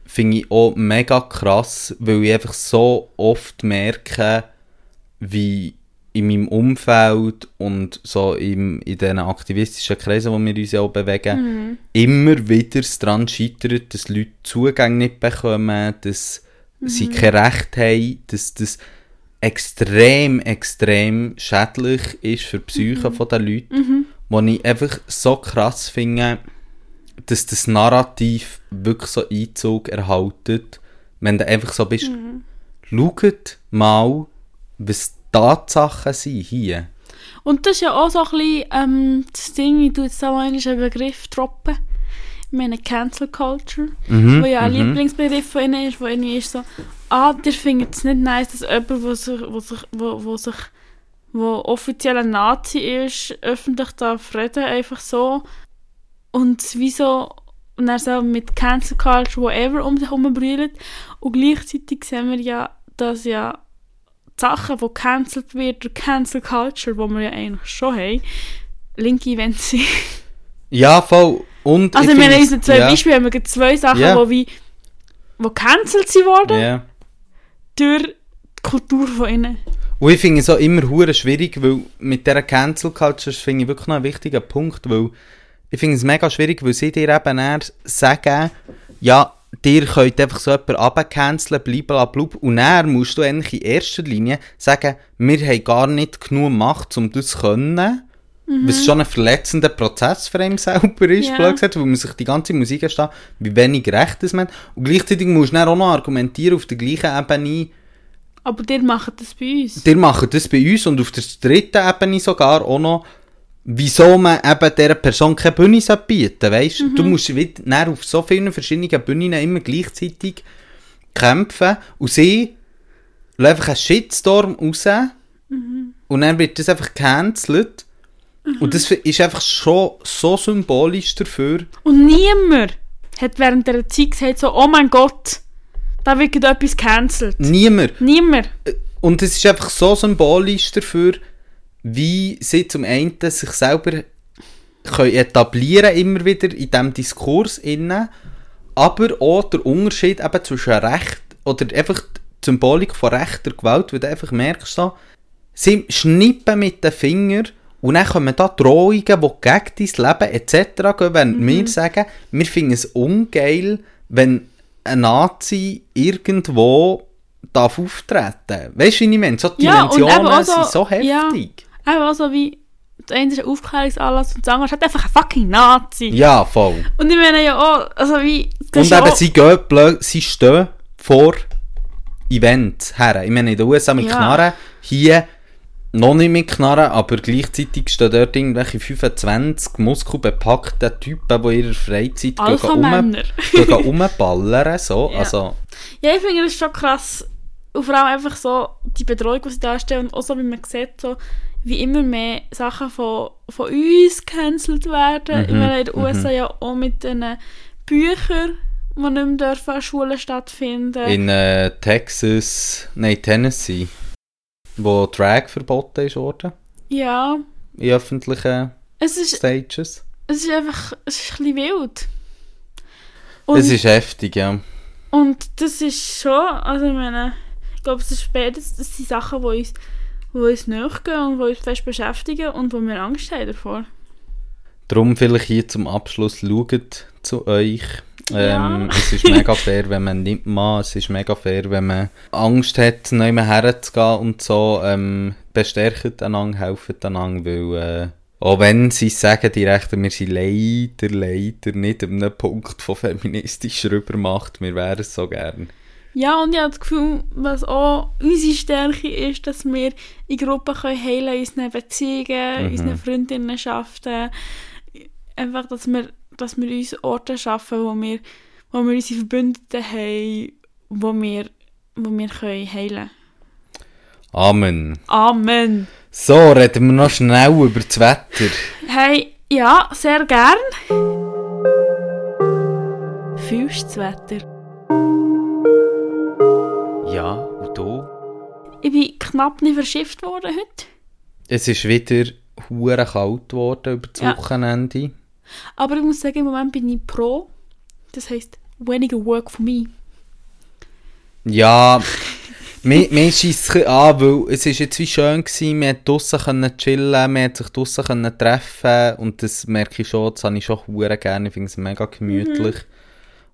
finde ich auch mega krass, weil ich einfach so oft merke, wie in meinem Umfeld und so im, in diesen aktivistischen Kreisen, wo wir uns ja auch bewegen, immer wieder daran scheitert, dass Leute Zugang nicht bekommen, dass sie kein Recht haben, dass das extrem, extrem schädlich ist für die Psyche von den Leuten, wo ich einfach so krass finde, dass das Narrativ wirklich so Einzug erhaltet, wenn du einfach so bist, schaut mal, was Tatsachen sind hier. Und das ist ja auch so ein bisschen ähm, das Ding, ich tue jetzt mal einen Begriff droppen. Ich meine Cancel Culture, Mhm, wo ja ein mhm. Lieblingsbegriff von ihnen ist, wo irgendwie ist so, ah, der findet es nicht nice, dass jemand, wo sich, wo sich, wo, wo sich, wo offiziell ein Nazi ist, öffentlich darf reden, einfach so. Und wieso, und dann so mit Cancel Culture, whatever, um sich herum brüllt. Und gleichzeitig sehen wir ja, dass ja die Sachen, die cancelled wird durch Cancel Culture, die wir ja eigentlich schon haben, linke Events sind. Ja, voll. Und Also ich in find's- unseren zwei ja, Beispielen haben wir zwei Sachen, Ja. wo wie wo cancelled sie wurden Ja. durch die Kultur von ihnen. Und ich finde es auch immer hure schwierig, weil mit dieser Cancel Culture finde ich wirklich noch ein wichtiger Punkt, weil ich finde es mega schwierig, weil sie dir eben eher sagen, ja, dir könnt einfach so jemanden abcanceln, blablabla, und dann musst du eigentlich in erster Linie sagen, wir haben gar nicht genug Macht, um das zu können, was schon ein verletzender Prozess für ihn selber ist, Ja. gesagt, weil man sich die ganze Musik ansteht, wie wenig Recht das man hat. Und gleichzeitig musst du dann auch noch argumentieren auf der gleichen Ebene, Aber die machen das bei uns. die machen das bei uns und auf der dritten Ebene sogar auch noch, wieso man eben dieser Person keine Bühne bieten weißt Du musst dann auf so vielen verschiedenen Bühnen immer gleichzeitig kämpfen und sie lassen einfach einen Shitstorm raus und dann wird das einfach gecancelt. Und das ist einfach schon so symbolisch dafür. Und niemand hat während dieser Zeit gesagt so, oh mein Gott, da wird etwas cancelled. Niemand. Niemand. Und es ist einfach so symbolisch dafür, wie sie zum einen sich selber können etablieren immer wieder in diesem Diskurs innen, aber auch der Unterschied eben zwischen Recht oder einfach die Symbolik von rechter Gewalt, weil du einfach merkst so, sie schnippen mit den Fingern und dann kommen da Drohungen, die gegen dein Leben etc. gehen, wenn wir sagen, wir finden es ungeil, wenn ein Nazi irgendwo darf auftreten. Weißt du, wie ich meine? So die Ja, Dimensionen so- sind so ja. Einfach so wie, der eine ist ein Aufklärungsanlass und der andere ist halt einfach ein fucking Nazi. Ja, voll. Und ich meine ja auch, also wie, Und eben, auch- sie gehen blöd, sie stehen vor Events her. Ich meine, in den USA mit Ja. Knarren, hier noch nicht mit Knarren, aber gleichzeitig stehen dort irgendwelche 25 muskelbepackte Typen, die in ihrer Freizeit gehen um, Alpha-Männer. gehen rumballern, so. Ja. Also, Ja, ich finde das schon krass. Und vor allem einfach so die Bedrohung, die sie darstellen. Und auch so, wie man sieht, so, wie immer mehr Sachen von, von uns gecancelt werden. ich Mhm, meine, in den USA ja auch mit den Büchern, die nicht mehr dürfen an Schulen stattfinden. in äh, Texas, nein, Tennessee, wo Drag verboten ist worden, ja, in öffentlichen es ist, Stages. es ist einfach, es ist ein bisschen wild. Und, Es ist heftig, ja. und das ist schon, also ich meine, ich glaube, es ist beides, das sind Sachen, die uns, die uns nachgehen und die uns fest beschäftigen und wo wir Angst haben davor. Darum vielleicht hier zum Abschluss schaut zu euch. Ja. Ähm, es ist mega fair, wenn man nicht mal, es ist mega fair, wenn man Angst hat, mehr herzugehen und so. Ähm, bestärkt einander, helfen einander, weil äh, auch wenn sie sagen, die Rechten, wir sind leider, leider nicht an einem Punkt von feministischer Übermacht, wir wären es so gern. Ja, und ich habe das Gefühl, was auch unsere Stärke ist, dass wir in Gruppen können heilen in unseren Beziehungen, Mhm. unseren Freundinnenschaften. Einfach, dass wir, dass wir uns Orte schaffen, wo wir, wo wir unsere Verbündeten haben, wo wir, wo wir können heilen Amen. Amen. So, reden wir noch schnell über das Wetter. Hey, ja, sehr gern. Fühlst das Wetter? Ja, und du? Ich bin knapp nicht verschifft worden heute. Es ist wieder hure kalt geworden über das Ja. Wochenende. Aber ich muss sagen, im Moment bin ich pro. Das heisst, weniger Work for me. Ja, mir, mir scheisst es an, weil es ist jetzt wie schön gewesen, man hat draussen können chillen, man hat sich draussen können treffen und das merke ich schon, das habe ich schon hure gerne, ich finde es mega gemütlich.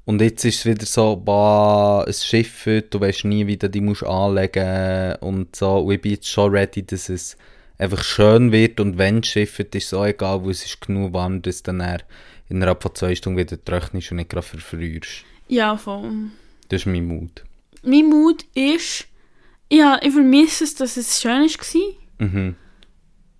Und jetzt ist es wieder so, bah, es schifft, du weißt nie, wie du die musst anlegen und so. Und ich bin jetzt schon ready, dass es einfach schön wird und wenn es schifft, ist es auch egal, weil es ist genug warm, dass du dann innerhalb von zwei Stunden wieder trocknest und nicht gerade verfrierst. Ja, voll. Das ist mein Mut. Mein Mut ist, ja, ich vermisse es, dass es schön war. Mhm.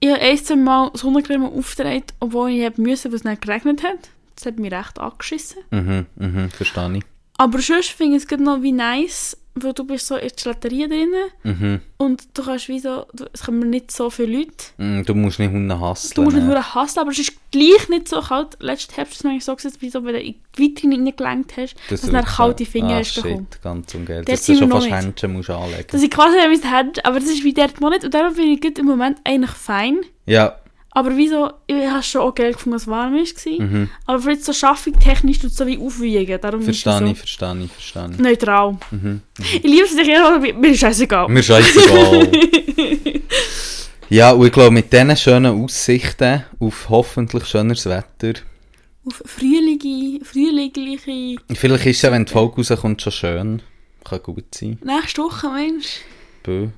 Ich habe ein, zwei Mal Sonnencreme aufgetragen, obwohl ich müssen, weil es nicht geregnet hat. Das hat mich recht angeschissen. Mhm, mhm, verstehe ich. Aber sonst finde ich es noch wie nice, weil du bist so in der Gelaterie drin Mhm. und du kannst wie so, du, es kommen nicht so viele Leute. Mm, Du musst nicht Hunde hassen. Du musst nicht nur hassen, aber es ist gleich nicht so kalt. Letzten Herbst ist es so, gewesen, wie so, wenn du in die Vitrine reingelenkt hast, dass du dann kalte Finger ah, hast bekommen. shit, ganz und gern. Der Dass du schon fast. Händchen musst anlegen. Dass ich quasi mein Hand, aber das ist wie noch nicht. Und darum finde ich im Moment eigentlich fein. Ja, Aber wieso, ich habe schon auch geil gefunden, dass es warm war. mhm. Aber für jetzt so Schaffung technisch tut es so wie aufwiegen. Darum ist verstehe so ich, verstehe ich, verstehe ich. neutral. Mhm. Ich liebe es nicht, aber mir ist scheißegal. Mir scheißegal. ja, und ich glaube, mit diesen schönen Aussichten auf hoffentlich schöneres Wetter, Auf frühlige, frühlingliche... vielleicht ist es ja, wenn die Folge rauskommt, schon schön. Kann gut sein. Nächste Woche, Mensch. Bö.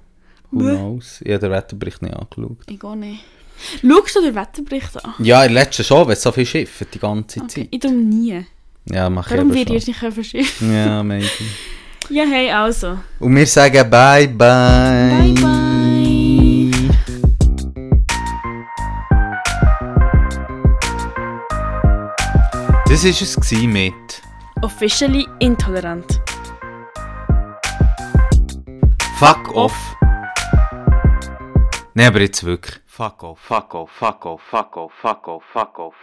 Who Bö. knows? Ich habe den Wetterbericht nicht angeschaut. Ich gehe nicht. Schaust du den Wetterbericht an? Ja, in letzter schon, wenn es so viel schifft die ganze Okay. Zeit. Ich tue nie. Ja, mach ich Darum aber wird ich es nicht verschiffen. Ja, maybe. Ja, hey, also. Und wir sagen bye bye. Bye, bye. Das war es mit Officially intolerant. Fuck off. Nein, aber jetzt wirklich. Fuck off, fuck off, fuck off, fuck off, fuck off, fuck off.